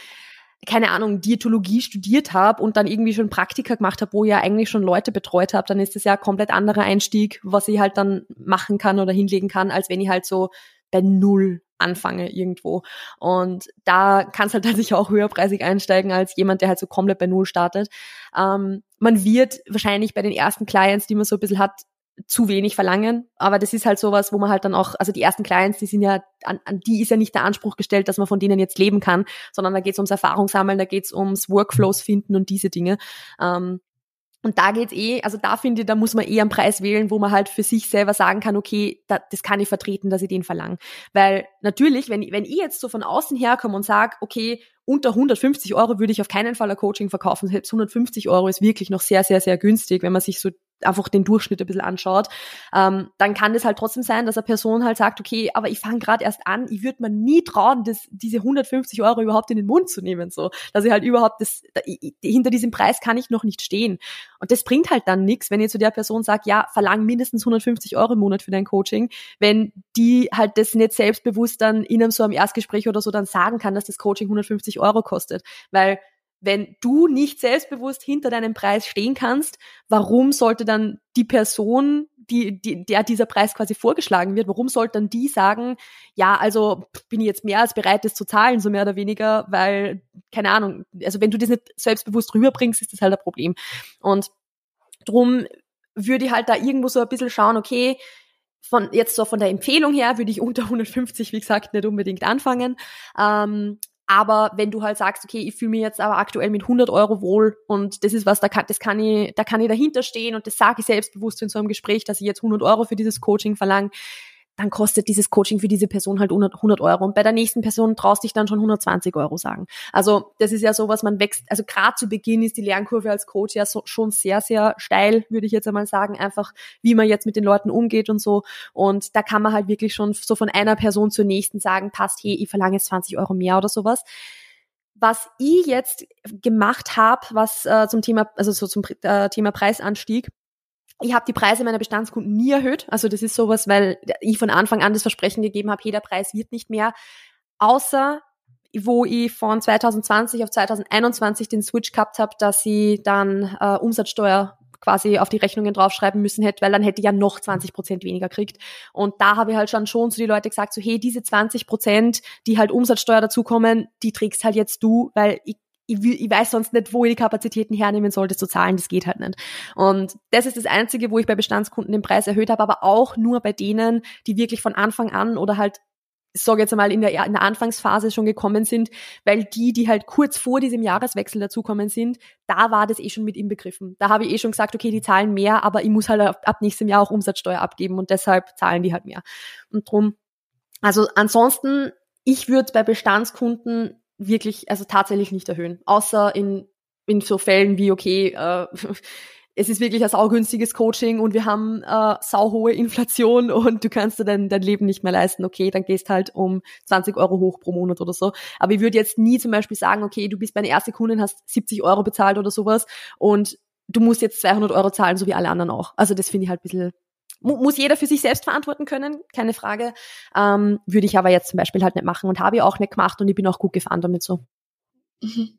keine Ahnung, Diätologie studiert habe und dann irgendwie schon Praktika gemacht habe, wo ich ja eigentlich schon Leute betreut habe, dann ist das ja ein komplett anderer Einstieg, was ich halt dann machen kann oder hinlegen kann, als wenn ich halt so bei Null anfange irgendwo. Und da kann es halt dann sicher auch höherpreisig einsteigen als jemand, der halt so komplett bei Null startet. Ähm, man wird wahrscheinlich bei den ersten Clients, die man so ein bisschen hat, zu wenig verlangen, aber das ist halt sowas, wo man halt dann auch, also die ersten Clients, die sind ja, an, an die ist ja nicht der Anspruch gestellt, dass man von denen jetzt leben kann, sondern da geht es ums Erfahrungssammeln, da geht es ums Workflows finden und diese Dinge. Ähm, und da geht's eh, also da finde ich, da muss man eh einen Preis wählen, wo man halt für sich selber sagen kann, okay, da, das kann ich vertreten, dass ich den verlange. Weil natürlich, wenn, wenn ich jetzt so von außen herkomme und sage, okay, unter 150 Euro würde ich auf keinen Fall ein Coaching verkaufen. Selbst 150 Euro ist wirklich noch sehr, sehr, sehr günstig, wenn man sich so einfach den Durchschnitt ein bisschen anschaut, ähm, dann kann es halt trotzdem sein, dass eine Person halt sagt, okay, aber ich fange gerade erst an, ich würde mir nie trauen, das, diese 150 Euro überhaupt in den Mund zu nehmen, so, dass ich halt überhaupt das, hinter diesem Preis kann ich noch nicht stehen. Und das bringt halt dann nichts, wenn ihr zu der Person sagt, ja, verlang mindestens 150 Euro im Monat für dein Coaching, wenn die halt das nicht selbstbewusst dann in einem so einem Erstgespräch oder so dann sagen kann, dass das Coaching 150 Euro kostet, weil wenn du nicht selbstbewusst hinter deinem Preis stehen kannst, warum sollte dann die Person, die, die, der dieser Preis quasi vorgeschlagen wird, warum sollte dann die sagen, ja, also bin ich jetzt mehr als bereit, das zu zahlen, so mehr oder weniger, weil, keine Ahnung, also wenn du das nicht selbstbewusst rüberbringst, ist das halt ein Problem. Und drum würde ich halt da irgendwo so ein bisschen schauen, okay, von jetzt so von der Empfehlung her würde ich unter 150, wie gesagt, nicht unbedingt anfangen. Ähm, aber wenn du halt sagst, okay, ich fühle mich jetzt aber aktuell mit 100 Euro wohl und das ist was, da kann, das kann ich, da kann ich dahinter stehen und das sage ich selbstbewusst in so einem Gespräch, dass ich jetzt 100 Euro für dieses Coaching verlange, dann kostet dieses Coaching für diese Person halt 100 Euro. Und bei der nächsten Person traust dich dann schon 120 Euro sagen. Also das ist ja so, was man wächst. Also gerade zu Beginn ist die Lernkurve als Coach ja so, schon sehr, sehr steil, würde ich jetzt einmal sagen. Einfach, wie man jetzt mit den Leuten umgeht und so. Und da kann man halt wirklich schon so von einer Person zur nächsten sagen, passt, hey, ich verlange jetzt 20 Euro mehr oder sowas was ich jetzt gemacht habe, was äh, zum Thema, also so zum äh, Thema Preisanstieg, ich habe die Preise meiner Bestandskunden nie erhöht. Also das ist sowas, weil ich von Anfang an das Versprechen gegeben habe, jeder Preis wird nicht mehr. Außer wo ich von 2020 auf 2021 den Switch gehabt habe, dass ich dann äh, Umsatzsteuer quasi auf die Rechnungen draufschreiben müssen hätte, weil dann hätte ich ja noch 20 Prozent weniger kriegt. Und da habe ich halt schon schon zu die Leute gesagt, so hey, diese 20 Prozent, die halt Umsatzsteuer dazukommen, die trägst halt jetzt du, weil ich ich, ich weiß sonst nicht, wo ich die Kapazitäten hernehmen soll, zu zahlen, das geht halt nicht. Und das ist das Einzige, wo ich bei Bestandskunden den Preis erhöht habe, aber auch nur bei denen, die wirklich von Anfang an oder halt ich sage jetzt einmal in der, in der Anfangsphase schon gekommen sind, weil die, die halt kurz vor diesem Jahreswechsel dazukommen sind, da war das eh schon mit inbegriffen. Da habe ich eh schon gesagt, okay, die zahlen mehr, aber ich muss halt ab, ab nächstem Jahr auch Umsatzsteuer abgeben und deshalb zahlen die halt mehr. Und drum, also ansonsten, ich würde bei Bestandskunden wirklich, also tatsächlich nicht erhöhen. Außer in in so Fällen wie, okay, äh, es ist wirklich ein saugünstiges Coaching und wir haben äh, sauhohe Inflation und du kannst dir dein, dein Leben nicht mehr leisten, okay, dann gehst halt um 20 Euro hoch pro Monat oder so. Aber ich würde jetzt nie zum Beispiel sagen, okay, du bist meine erste Kundin, hast 70 Euro bezahlt oder sowas und du musst jetzt 200 Euro zahlen, so wie alle anderen auch. Also das finde ich halt ein bisschen, muss jeder für sich selbst verantworten können, keine Frage. Ähm, würde ich aber jetzt zum Beispiel halt nicht machen und habe ich auch nicht gemacht und ich bin auch gut gefahren damit so. Mhm.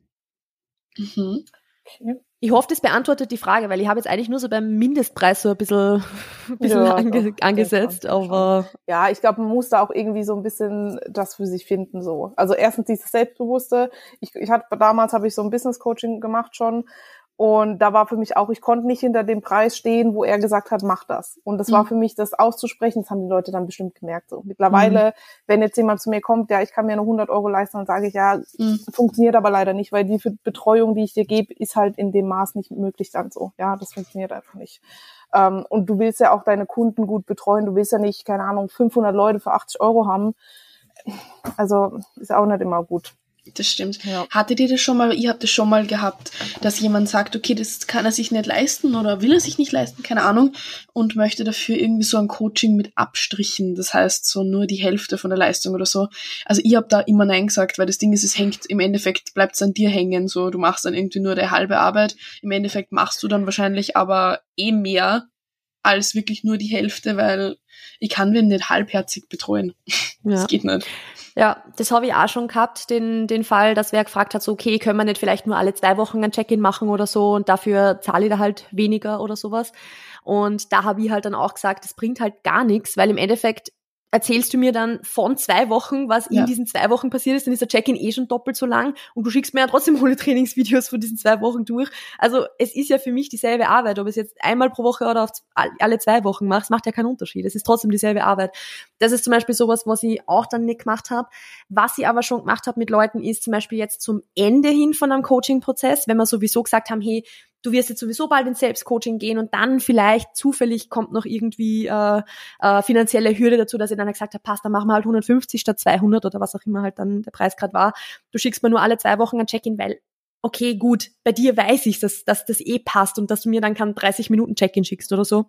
Mhm. Okay. Ich hoffe, das beantwortet die Frage, weil ich habe jetzt eigentlich nur so beim Mindestpreis so ein bisschen, ein bisschen ja, ange doch, angesetzt, aber. Ja, ich glaube, man muss da auch irgendwie so ein bisschen das für sich finden, so. Also erstens dieses Selbstbewusste. Ich, ich hatte, damals habe ich so ein Business Coaching gemacht schon und da war für mich auch, ich konnte nicht hinter dem Preis stehen, wo er gesagt hat, mach das. Und das mhm. war für mich, das auszusprechen, das haben die Leute dann bestimmt gemerkt. So mittlerweile, mhm. wenn jetzt jemand zu mir kommt, ja, ich kann mir nur 100 Euro leisten, dann sage ich, ja, mhm. funktioniert aber leider nicht, weil die Betreuung, die ich dir gebe, ist halt in dem Maß nicht möglich dann so. Ja, das funktioniert einfach nicht. Ähm, und du willst ja auch deine Kunden gut betreuen. Du willst ja nicht, keine Ahnung, 500 Leute für 80 Euro haben. Also ist auch nicht immer gut. Das stimmt. Ja. Hattet ihr das schon mal, ihr habt das schon mal gehabt, dass jemand sagt, okay, das kann er sich nicht leisten oder will er sich nicht leisten, keine Ahnung, und möchte dafür irgendwie so ein Coaching mit Abstrichen, das heißt so nur die Hälfte von der Leistung oder so. Also ich habe da immer Nein gesagt, weil das Ding ist, es hängt, im Endeffekt bleibt es an dir hängen, so du machst dann irgendwie nur der halbe Arbeit, im Endeffekt machst du dann wahrscheinlich aber eh mehr als wirklich nur die Hälfte, weil ich kann den nicht halbherzig betreuen. Ja. Das geht nicht. Ja, das habe ich auch schon gehabt, den, den Fall, dass wer gefragt hat, so, okay, können wir nicht vielleicht nur alle zwei Wochen ein Check-in machen oder so und dafür zahle ich da halt weniger oder sowas. Und da habe ich halt dann auch gesagt, das bringt halt gar nichts, weil im Endeffekt erzählst du mir dann von zwei Wochen, was ja. in diesen zwei Wochen passiert ist, dann ist der Check-in eh schon doppelt so lang und du schickst mir ja trotzdem alle Trainingsvideos von diesen zwei Wochen durch. Also es ist ja für mich dieselbe Arbeit, ob es jetzt einmal pro Woche oder auf alle zwei Wochen machst, macht ja keinen Unterschied. Es ist trotzdem dieselbe Arbeit. Das ist zum Beispiel sowas, was ich auch dann nicht gemacht habe. Was ich aber schon gemacht habe mit Leuten, ist zum Beispiel jetzt zum Ende hin von einem Coaching-Prozess, wenn wir sowieso gesagt haben, hey, du wirst jetzt sowieso bald ins Selbstcoaching gehen und dann vielleicht zufällig kommt noch irgendwie äh, äh, finanzielle Hürde dazu, dass ich dann gesagt habe, passt, dann machen wir halt 150 statt 200 oder was auch immer halt dann der Preis gerade war. Du schickst mir nur alle zwei Wochen ein Check-in, weil okay, gut, bei dir weiß ich, dass, dass das eh passt und dass du mir dann kann 30 Minuten Check-in schickst oder so.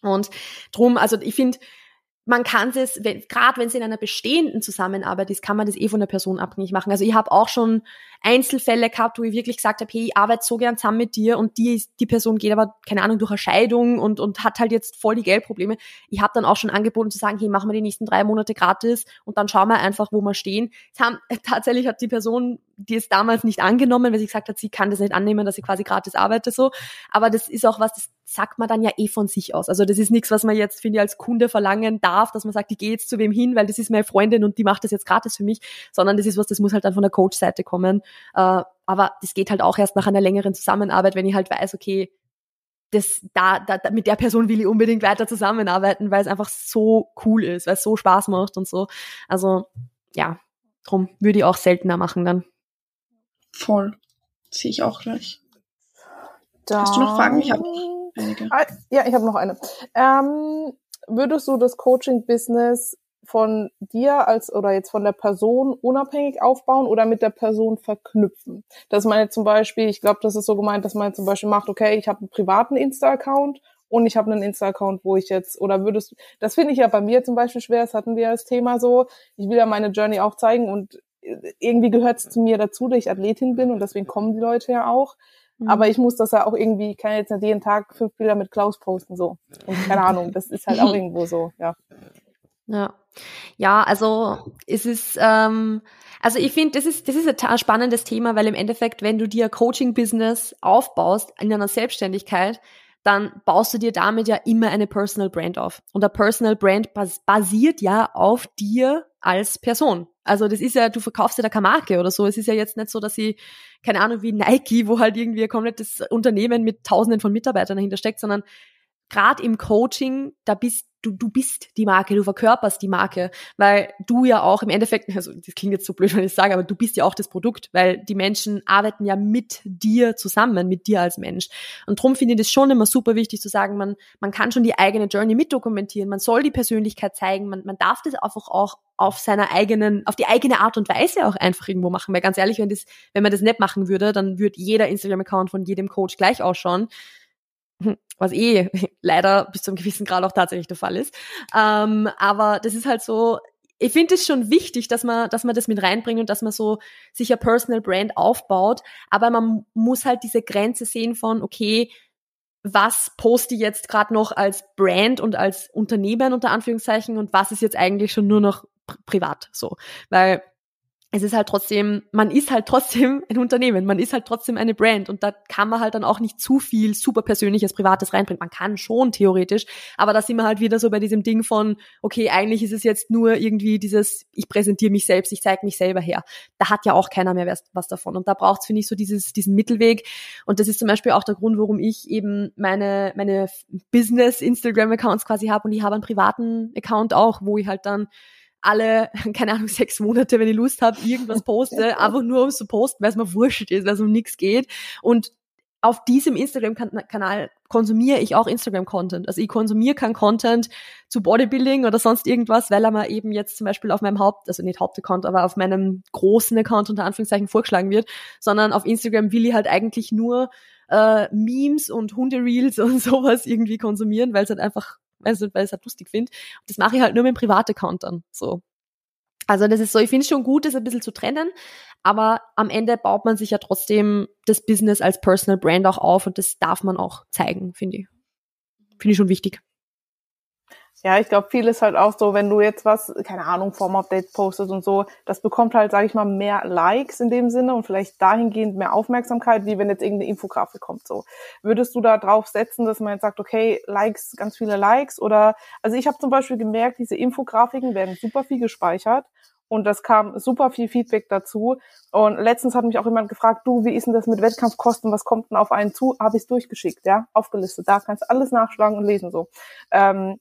Und drum, also ich finde, man kann es, gerade wenn es in einer bestehenden Zusammenarbeit ist, kann man das eh von der Person abhängig machen. Also ich habe auch schon Einzelfälle gehabt, wo ich wirklich gesagt habe, hey, ich arbeite so gern zusammen mit dir und die, die Person geht aber, keine Ahnung, durch eine Scheidung und, und hat halt jetzt voll die Geldprobleme. Ich habe dann auch schon angeboten zu sagen, hey, machen wir die nächsten drei Monate gratis und dann schauen wir einfach, wo wir stehen. Haben, tatsächlich hat die Person, die es damals nicht angenommen, weil sie gesagt hat, sie kann das nicht annehmen, dass sie quasi gratis arbeite so. Aber das ist auch was, das sagt man dann ja eh von sich aus. Also das ist nichts, was man jetzt, finde ich, als Kunde verlangen darf, dass man sagt, ich gehe jetzt zu wem hin, weil das ist meine Freundin und die macht das jetzt gratis für mich, sondern das ist was, das muss halt dann von der Coach-Seite kommen. Äh, aber das geht halt auch erst nach einer längeren Zusammenarbeit, wenn ich halt weiß, okay, das, da, da, mit der Person will ich unbedingt weiter zusammenarbeiten, weil es einfach so cool ist, weil es so Spaß macht und so. Also ja, drum würde ich auch seltener machen dann. Voll. Sehe ich auch gleich. Da Hast du noch Fragen? Ich habe Ah, ja, ich habe noch eine. Ähm, würdest du das Coaching-Business von dir als oder jetzt von der Person unabhängig aufbauen oder mit der Person verknüpfen? Dass man jetzt zum Beispiel, ich glaube, das ist so gemeint, dass man jetzt zum Beispiel macht, okay, ich habe einen privaten Insta-Account und ich habe einen Insta-Account, wo ich jetzt, oder würdest das finde ich ja bei mir zum Beispiel schwer, das hatten wir als Thema so, ich will ja meine Journey auch zeigen und irgendwie gehört es zu mir dazu, dass ich Athletin bin und deswegen kommen die Leute ja auch. Mhm. Aber ich muss das ja auch irgendwie, ich kann jetzt nicht jeden Tag fünf Bilder mit Klaus posten, so. Und keine Ahnung, das ist halt auch irgendwo so, ja. Ja. Ja, also es ist, ähm, also ich finde, das ist, das ist ein spannendes Thema, weil im Endeffekt, wenn du dir Coaching-Business aufbaust in einer Selbstständigkeit, dann baust du dir damit ja immer eine Personal Brand auf. Und der Personal Brand bas basiert ja auf dir als Person. Also das ist ja, du verkaufst ja da keine Marke oder so. Es ist ja jetzt nicht so, dass sie, keine Ahnung, wie Nike, wo halt irgendwie ein komplettes Unternehmen mit Tausenden von Mitarbeitern dahinter steckt, sondern gerade im Coaching, da bist du, du bist die Marke, du verkörperst die Marke, weil du ja auch im Endeffekt, also das klingt jetzt so blöd, wenn ich sage, aber du bist ja auch das Produkt, weil die Menschen arbeiten ja mit dir zusammen, mit dir als Mensch. Und darum finde ich das schon immer super wichtig zu sagen, man, man kann schon die eigene Journey mitdokumentieren, man soll die Persönlichkeit zeigen, man, man darf das einfach auch auf seiner eigenen, auf die eigene Art und Weise auch einfach irgendwo machen. Weil ganz ehrlich, wenn das, wenn man das nicht machen würde, dann würde jeder Instagram-Account von jedem Coach gleich ausschauen. Was eh leider bis zu einem gewissen Grad auch tatsächlich der Fall ist. Ähm, aber das ist halt so, ich finde es schon wichtig, dass man, dass man das mit reinbringt und dass man so sich ein Personal Brand aufbaut. Aber man muss halt diese Grenze sehen von, okay, was poste ich jetzt gerade noch als Brand und als Unternehmen unter Anführungszeichen und was ist jetzt eigentlich schon nur noch privat so. Weil es ist halt trotzdem, man ist halt trotzdem ein Unternehmen, man ist halt trotzdem eine Brand und da kann man halt dann auch nicht zu viel super persönliches, privates reinbringen. Man kann schon theoretisch, aber da sind wir halt wieder so bei diesem Ding von, okay, eigentlich ist es jetzt nur irgendwie dieses, ich präsentiere mich selbst, ich zeige mich selber her. Da hat ja auch keiner mehr was davon und da braucht es, finde ich, so dieses, diesen Mittelweg und das ist zum Beispiel auch der Grund, warum ich eben meine, meine Business-Instagram-Accounts quasi habe und ich habe einen privaten Account auch, wo ich halt dann alle, keine Ahnung, sechs Monate, wenn ich Lust habe, irgendwas poste, einfach nur um zu posten, weil es mir wurscht ist, weil es um nichts geht. Und auf diesem Instagram-Kanal konsumiere ich auch Instagram-Content. Also ich konsumiere keinen Content zu Bodybuilding oder sonst irgendwas, weil er mir eben jetzt zum Beispiel auf meinem Haupt, also nicht Hauptaccount, aber auf meinem großen Account unter Anführungszeichen vorgeschlagen wird, sondern auf Instagram will ich halt eigentlich nur äh, Memes und Hundereels und sowas irgendwie konsumieren, weil es halt einfach also, weil ich es halt lustig finde. Das mache ich halt nur mit dem Privataccount dann. So. Also das ist so, ich finde es schon gut, das ein bisschen zu trennen, aber am Ende baut man sich ja trotzdem das Business als Personal Brand auch auf und das darf man auch zeigen, finde ich. Finde ich schon wichtig. Ja, ich glaube, viel ist halt auch so, wenn du jetzt was, keine Ahnung, Form-Updates postest und so, das bekommt halt, sage ich mal, mehr Likes in dem Sinne und vielleicht dahingehend mehr Aufmerksamkeit, wie wenn jetzt irgendeine Infografik kommt. So, würdest du da drauf setzen, dass man jetzt sagt, okay, Likes, ganz viele Likes oder, also ich habe zum Beispiel gemerkt, diese Infografiken werden super viel gespeichert und das kam super viel Feedback dazu. Und letztens hat mich auch jemand gefragt, du, wie ist denn das mit Wettkampfkosten? Was kommt denn auf einen zu? Habe ich durchgeschickt, ja, aufgelistet. Da kannst du alles nachschlagen und lesen so. Ähm,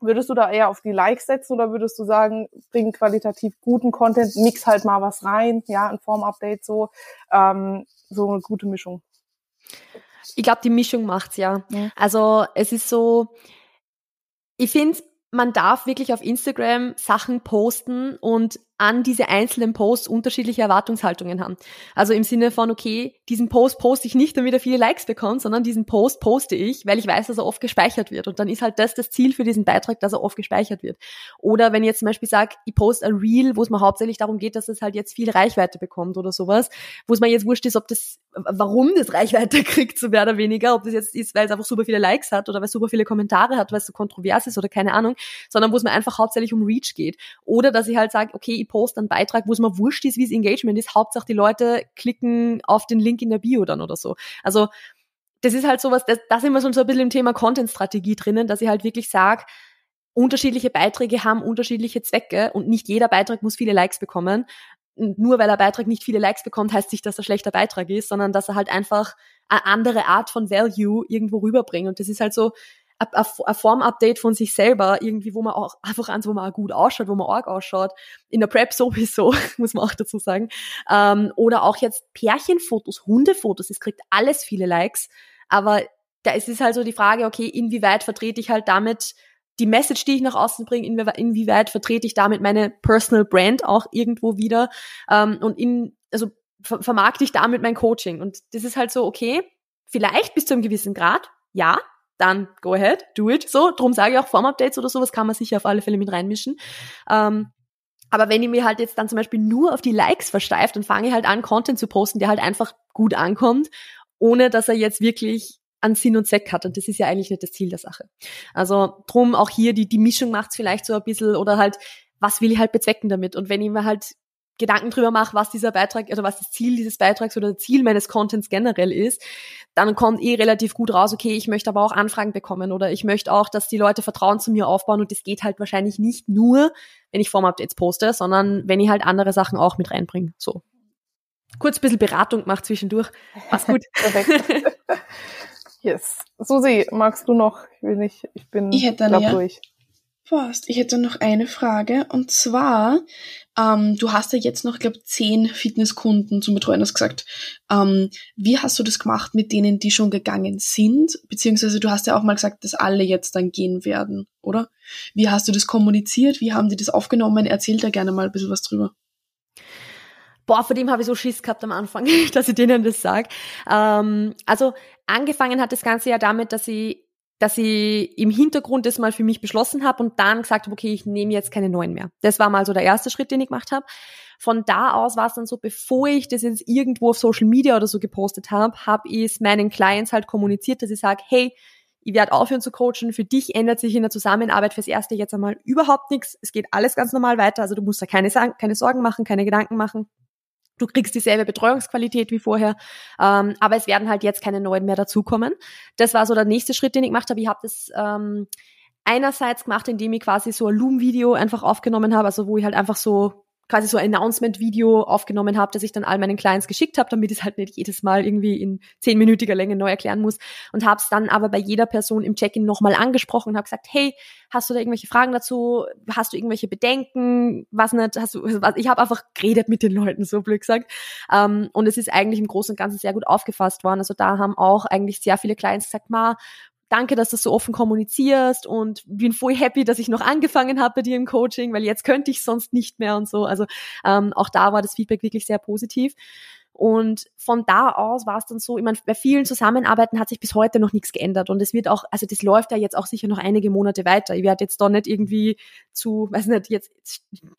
Würdest du da eher auf die Likes setzen oder würdest du sagen, bring qualitativ guten Content, mix halt mal was rein, ja, ein Form-Update so, ähm, so eine gute Mischung? Ich glaube, die Mischung macht's ja. ja. Also es ist so, ich finde, man darf wirklich auf Instagram Sachen posten und an diese einzelnen Posts unterschiedliche Erwartungshaltungen haben. Also im Sinne von, okay, diesen Post poste ich nicht, damit er viele Likes bekommt, sondern diesen Post poste ich, weil ich weiß, dass er oft gespeichert wird. Und dann ist halt das das Ziel für diesen Beitrag, dass er oft gespeichert wird. Oder wenn ich jetzt zum Beispiel sage, ich poste ein Reel, wo es mir hauptsächlich darum geht, dass es halt jetzt viel Reichweite bekommt oder sowas, wo es mir jetzt wurscht ist, ob das, warum das Reichweite kriegt, so mehr oder weniger, ob das jetzt ist, weil es einfach super viele Likes hat oder weil es super viele Kommentare hat, weil es so kontrovers ist oder keine Ahnung, sondern wo es mir einfach hauptsächlich um Reach geht. Oder dass ich halt sage, okay, ich poste einen Beitrag, wo es mir wurscht ist, wie es Engagement ist. Hauptsache die Leute klicken auf den Link in der Bio dann oder so. Also das ist halt sowas, das, da sind wir so ein bisschen im Thema Content-Strategie drinnen, dass ich halt wirklich sage, unterschiedliche Beiträge haben unterschiedliche Zwecke und nicht jeder Beitrag muss viele Likes bekommen. Nur weil ein Beitrag nicht viele Likes bekommt, heißt nicht, dass er schlechter Beitrag ist, sondern dass er halt einfach eine andere Art von Value irgendwo rüberbringt. Und das ist halt so, ein Form-Update von sich selber, irgendwie, wo man auch einfach eins, wo man auch gut ausschaut, wo man arg ausschaut. In der Prep sowieso, muss man auch dazu sagen. Ähm, oder auch jetzt Pärchenfotos, Hundefotos, es kriegt alles viele Likes. Aber da ist es halt so die Frage, okay, inwieweit vertrete ich halt damit die Message, die ich nach außen bringe, inwieweit vertrete ich damit meine Personal Brand auch irgendwo wieder ähm, und in, also ver vermarkte ich damit mein Coaching. Und das ist halt so, okay, vielleicht bis zu einem gewissen Grad, ja, dann go ahead, do it. So, drum sage ich auch Form-Updates oder sowas kann man sicher auf alle Fälle mit reinmischen. Ähm, aber wenn ich mir halt jetzt dann zum Beispiel nur auf die Likes versteift, dann fange ich halt an, Content zu posten, der halt einfach gut ankommt, ohne dass er jetzt wirklich an Sinn und Zweck hat. Und das ist ja eigentlich nicht das Ziel der Sache. Also drum auch hier, die, die Mischung macht's vielleicht so ein bisschen oder halt, was will ich halt bezwecken damit? Und wenn ich mir halt Gedanken drüber mache, was dieser Beitrag oder was das Ziel dieses Beitrags oder das Ziel meines Contents generell ist, dann kommt eh relativ gut raus, okay, ich möchte aber auch Anfragen bekommen oder ich möchte auch, dass die Leute Vertrauen zu mir aufbauen und das geht halt wahrscheinlich nicht nur, wenn ich Form-Updates poste, sondern wenn ich halt andere Sachen auch mit reinbringe. So. Kurz ein bisschen Beratung gemacht zwischendurch. Mach's gut. Perfekt. Yes. Susi, magst du noch? Ich will nicht, ich bin ich hätte eine, ja. durch. Fast. Ich hätte noch eine Frage und zwar, ähm, du hast ja jetzt noch, glaube zehn Fitnesskunden zum Betreuen, hast gesagt. Ähm, wie hast du das gemacht mit denen, die schon gegangen sind? Beziehungsweise du hast ja auch mal gesagt, dass alle jetzt dann gehen werden, oder? Wie hast du das kommuniziert? Wie haben die das aufgenommen? Erzähl da gerne mal ein bisschen was drüber. Boah, vor dem habe ich so Schiss gehabt am Anfang, dass ich denen das sage. Ähm, also angefangen hat das Ganze ja damit, dass ich dass ich im Hintergrund das mal für mich beschlossen habe und dann gesagt habe, okay, ich nehme jetzt keine neuen mehr. Das war mal so der erste Schritt, den ich gemacht habe. Von da aus war es dann so, bevor ich das jetzt irgendwo auf Social Media oder so gepostet habe, habe ich es meinen Clients halt kommuniziert, dass ich sage, hey, ich werde aufhören zu coachen, für dich ändert sich in der Zusammenarbeit fürs Erste jetzt einmal überhaupt nichts. Es geht alles ganz normal weiter, also du musst da keine, keine Sorgen machen, keine Gedanken machen. Du kriegst dieselbe Betreuungsqualität wie vorher, ähm, aber es werden halt jetzt keine neuen mehr dazukommen. Das war so der nächste Schritt, den ich gemacht habe. Ich habe das ähm, einerseits gemacht, indem ich quasi so ein Loom-Video einfach aufgenommen habe, also wo ich halt einfach so quasi so ein Announcement-Video aufgenommen habe, das ich dann all meinen Clients geschickt habe, damit ich es halt nicht jedes Mal irgendwie in zehnminütiger Länge neu erklären muss. Und habe es dann aber bei jeder Person im Check-in nochmal angesprochen und habe gesagt, hey, hast du da irgendwelche Fragen dazu? Hast du irgendwelche Bedenken? Was nicht? Hast du, was? Ich habe einfach geredet mit den Leuten, so blöd gesagt. Ähm, und es ist eigentlich im Großen und Ganzen sehr gut aufgefasst worden. Also da haben auch eigentlich sehr viele Clients gesagt, ma, danke, dass du so offen kommunizierst und bin voll happy, dass ich noch angefangen habe bei dir im Coaching, weil jetzt könnte ich sonst nicht mehr und so. Also ähm, auch da war das Feedback wirklich sehr positiv. Und von da aus war es dann so, ich meine, bei vielen Zusammenarbeiten hat sich bis heute noch nichts geändert. Und es wird auch, also das läuft ja jetzt auch sicher noch einige Monate weiter. Ich werde jetzt da nicht irgendwie zu, weiß nicht, jetzt,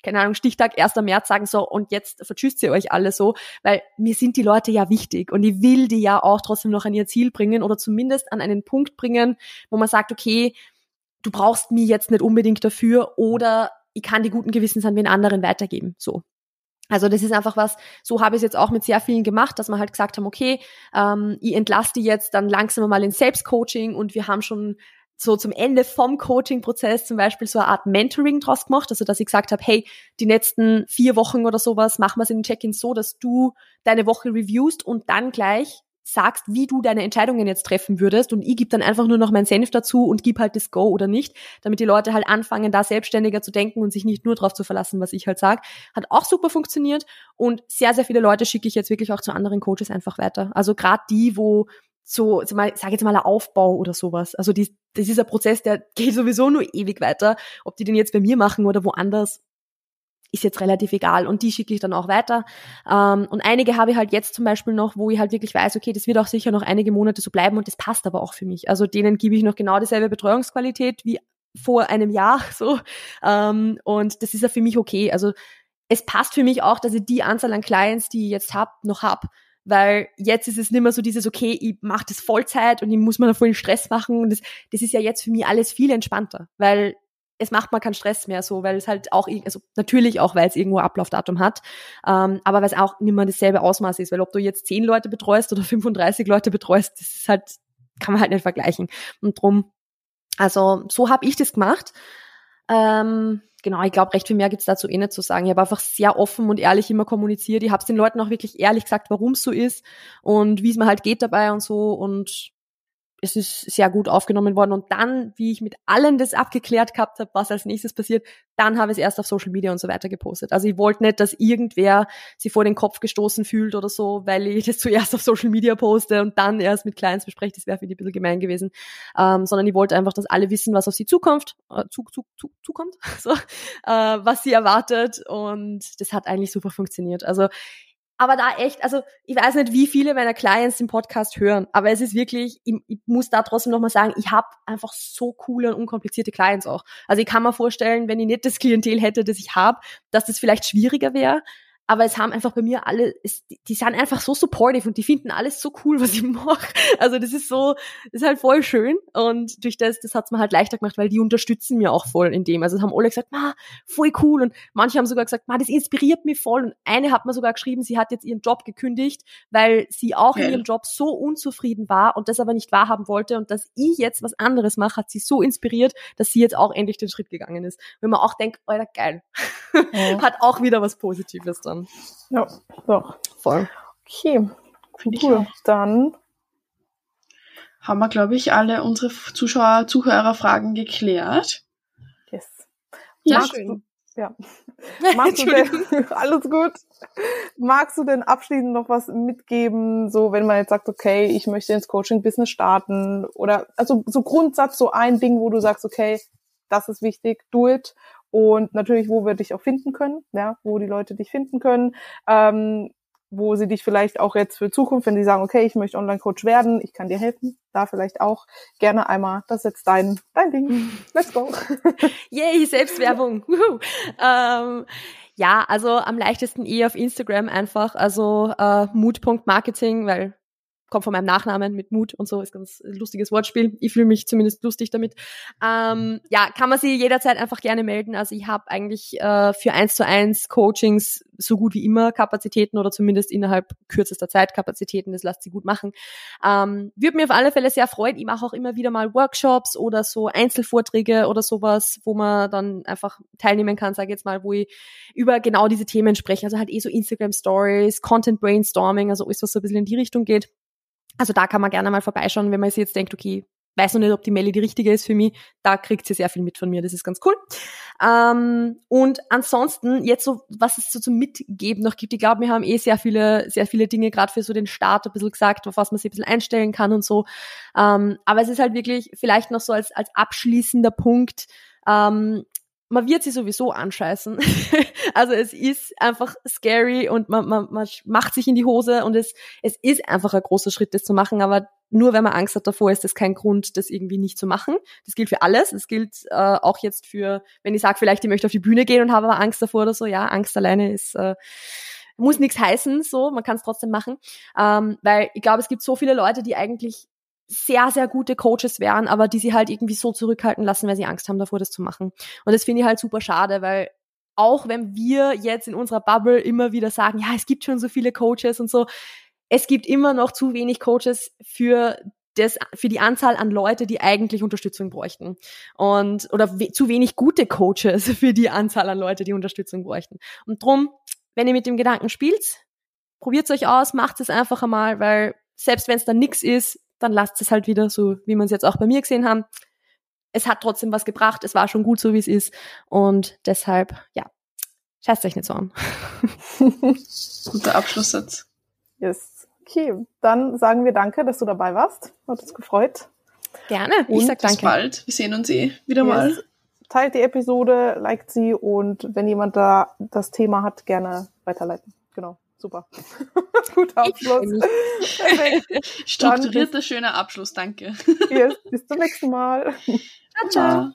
keine Ahnung, Stichtag 1. März sagen, so, und jetzt vertschüsst ihr euch alle so, weil mir sind die Leute ja wichtig und ich will die ja auch trotzdem noch an ihr Ziel bringen oder zumindest an einen Punkt bringen, wo man sagt, okay, du brauchst mich jetzt nicht unbedingt dafür oder ich kann die guten Gewissens an wen anderen weitergeben. So. Also das ist einfach was, so habe ich es jetzt auch mit sehr vielen gemacht, dass wir halt gesagt haben, okay, ähm, ich entlasse die jetzt dann langsam mal in Selbstcoaching und wir haben schon so zum Ende vom Coaching-Prozess zum Beispiel so eine Art Mentoring draus gemacht, also dass ich gesagt habe, hey, die letzten vier Wochen oder sowas machen wir es in den Check-in so, dass du deine Woche reviewst und dann gleich sagst, wie du deine Entscheidungen jetzt treffen würdest und ich gebe dann einfach nur noch meinen Senf dazu und gib halt das Go oder nicht, damit die Leute halt anfangen, da selbstständiger zu denken und sich nicht nur darauf zu verlassen, was ich halt sage. Hat auch super funktioniert und sehr, sehr viele Leute schicke ich jetzt wirklich auch zu anderen Coaches einfach weiter. Also gerade die, wo so, sag jetzt mal, ein Aufbau oder sowas. Also die, das ist ein Prozess, der geht sowieso nur ewig weiter. Ob die den jetzt bei mir machen oder woanders, ist jetzt relativ egal und die schicke ich dann auch weiter. Ähm, und einige habe ich halt jetzt zum Beispiel noch, wo ich halt wirklich weiß, okay, das wird auch sicher noch einige Monate so bleiben und das passt aber auch für mich. Also denen gebe ich noch genau dieselbe Betreuungsqualität wie vor einem Jahr so. Ähm, und das ist ja für mich okay. Also es passt für mich auch, dass ich die Anzahl an Clients, die ich jetzt hab, noch hab. Weil jetzt ist es nicht mehr so dieses, okay, ich mache das Vollzeit und ich muss mir da voll Stress machen. Und das, das ist ja jetzt für mich alles viel entspannter. Weil es macht man keinen Stress mehr so, weil es halt auch, also natürlich auch, weil es irgendwo Ablaufdatum hat, ähm, aber weil es auch nicht mehr dasselbe Ausmaß ist, weil ob du jetzt zehn Leute betreust oder 35 Leute betreust, das ist halt, kann man halt nicht vergleichen. Und drum, also so habe ich das gemacht. Ähm, genau, ich glaube, recht viel mehr gibt's dazu eh nicht zu sagen. Ich habe einfach sehr offen und ehrlich immer kommuniziert. Ich habe den Leuten auch wirklich ehrlich gesagt, warum es so ist und wie es mir halt geht dabei und so. Und es ist sehr gut aufgenommen worden. Und dann, wie ich mit allen das abgeklärt gehabt habe, was als nächstes passiert, dann habe ich es erst auf Social Media und so weiter gepostet. Also ich wollte nicht, dass irgendwer sie vor den Kopf gestoßen fühlt oder so, weil ich das zuerst auf Social Media poste und dann erst mit Clients bespreche. Das wäre für die ein bisschen gemein gewesen. Ähm, sondern ich wollte einfach, dass alle wissen, was auf sie zukommt, äh, zu, zu, zu, zukommt, so, äh, was sie erwartet. Und das hat eigentlich super funktioniert. Also aber da echt, also ich weiß nicht, wie viele meiner Clients den Podcast hören, aber es ist wirklich, ich, ich muss da trotzdem nochmal sagen, ich habe einfach so coole und unkomplizierte Clients auch. Also ich kann mir vorstellen, wenn ich nicht das Klientel hätte, das ich habe, dass das vielleicht schwieriger wäre aber es haben einfach bei mir alle, es, die sind einfach so supportive und die finden alles so cool, was ich mache. Also das ist so, das ist halt voll schön und durch das, das hat's mir halt leichter gemacht, weil die unterstützen mir auch voll in dem. Also es haben alle gesagt, ma, voll cool und manche haben sogar gesagt, ma, das inspiriert mich voll und eine hat mir sogar geschrieben, sie hat jetzt ihren Job gekündigt, weil sie auch ja. in ihrem Job so unzufrieden war und das aber nicht wahrhaben wollte und dass ich jetzt was anderes mache, hat sie so inspiriert, dass sie jetzt auch endlich den Schritt gegangen ist. Wenn man auch denkt, Alter, geil. Ja. hat auch wieder was Positives dann. Ja, doch. Voll. Okay, Find cool. Dann haben wir, glaube ich, alle unsere Zuschauer, Zuhörerfragen geklärt. Yes. Ja, Magst schön. du, ja. Magst du denn, alles gut. Magst du denn abschließend noch was mitgeben, so wenn man jetzt sagt, okay, ich möchte ins Coaching-Business starten oder also so Grundsatz, so ein Ding, wo du sagst, okay, das ist wichtig, do it. Und natürlich, wo wir dich auch finden können, ja, wo die Leute dich finden können, ähm, wo sie dich vielleicht auch jetzt für Zukunft, wenn sie sagen, okay, ich möchte Online-Coach werden, ich kann dir helfen, da vielleicht auch gerne einmal, das ist jetzt dein, dein Ding. Let's go. Yay, Selbstwerbung. Ähm, ja, also am leichtesten eh auf Instagram einfach, also äh, mood.marketing, weil kommt von meinem Nachnamen mit Mut und so, ist ganz lustiges Wortspiel. Ich fühle mich zumindest lustig damit. Ähm, ja, kann man sie jederzeit einfach gerne melden. Also ich habe eigentlich äh, für eins zu eins Coachings so gut wie immer Kapazitäten oder zumindest innerhalb kürzester Zeit Kapazitäten. Das lasst sie gut machen. Ähm, Würde mir auf alle Fälle sehr freuen. Ich mache auch immer wieder mal Workshops oder so Einzelvorträge oder sowas, wo man dann einfach teilnehmen kann, sage ich jetzt mal, wo ich über genau diese Themen spreche. Also halt eh so Instagram Stories, Content Brainstorming, also alles, was so ein bisschen in die Richtung geht. Also da kann man gerne mal vorbeischauen, wenn man sich jetzt denkt, okay, weiß noch nicht, ob die Melli die richtige ist für mich. Da kriegt sie sehr viel mit von mir. Das ist ganz cool. Ähm, und ansonsten jetzt so, was es so zum Mitgeben noch gibt. Ich glaube, wir haben eh sehr viele, sehr viele Dinge gerade für so den Start ein bisschen gesagt, auf was man sich ein bisschen einstellen kann und so. Ähm, aber es ist halt wirklich vielleicht noch so als, als abschließender Punkt, ähm, man wird sie sowieso anscheißen. also es ist einfach scary und man, man, man macht sich in die Hose und es, es ist einfach ein großer Schritt, das zu machen, aber nur wenn man Angst hat davor, ist das kein Grund, das irgendwie nicht zu machen. Das gilt für alles. Das gilt äh, auch jetzt für, wenn ich sage, vielleicht ich möchte auf die Bühne gehen und habe aber Angst davor oder so. Ja, Angst alleine ist äh, muss nichts heißen, so man kann es trotzdem machen, ähm, weil ich glaube, es gibt so viele Leute, die eigentlich sehr, sehr gute Coaches wären, aber die sie halt irgendwie so zurückhalten lassen, weil sie Angst haben davor, das zu machen. Und das finde ich halt super schade, weil auch wenn wir jetzt in unserer Bubble immer wieder sagen, ja, es gibt schon so viele Coaches und so, es gibt immer noch zu wenig Coaches für das, für die Anzahl an Leute, die eigentlich Unterstützung bräuchten. Und, oder we zu wenig gute Coaches für die Anzahl an Leute, die Unterstützung bräuchten. Und drum, wenn ihr mit dem Gedanken spielt, probiert euch aus, macht es einfach einmal, weil selbst wenn es dann nix ist, dann lasst es halt wieder, so wie man es jetzt auch bei mir gesehen haben. Es hat trotzdem was gebracht, es war schon gut so, wie es ist. Und deshalb, ja, scheißt euch nicht so an. Guter Abschlusssatz. Yes. Okay, dann sagen wir danke, dass du dabei warst. Hat uns gefreut. Gerne, Und ich sag bis danke. bald. Wir sehen uns eh wieder mal. Yes. Teilt die Episode, liked sie und wenn jemand da das Thema hat, gerne weiterleiten. Super. Guter Abschluss. Strukturierter, schöner Abschluss, danke. Yes. Bis zum nächsten Mal. Ciao. Ciao.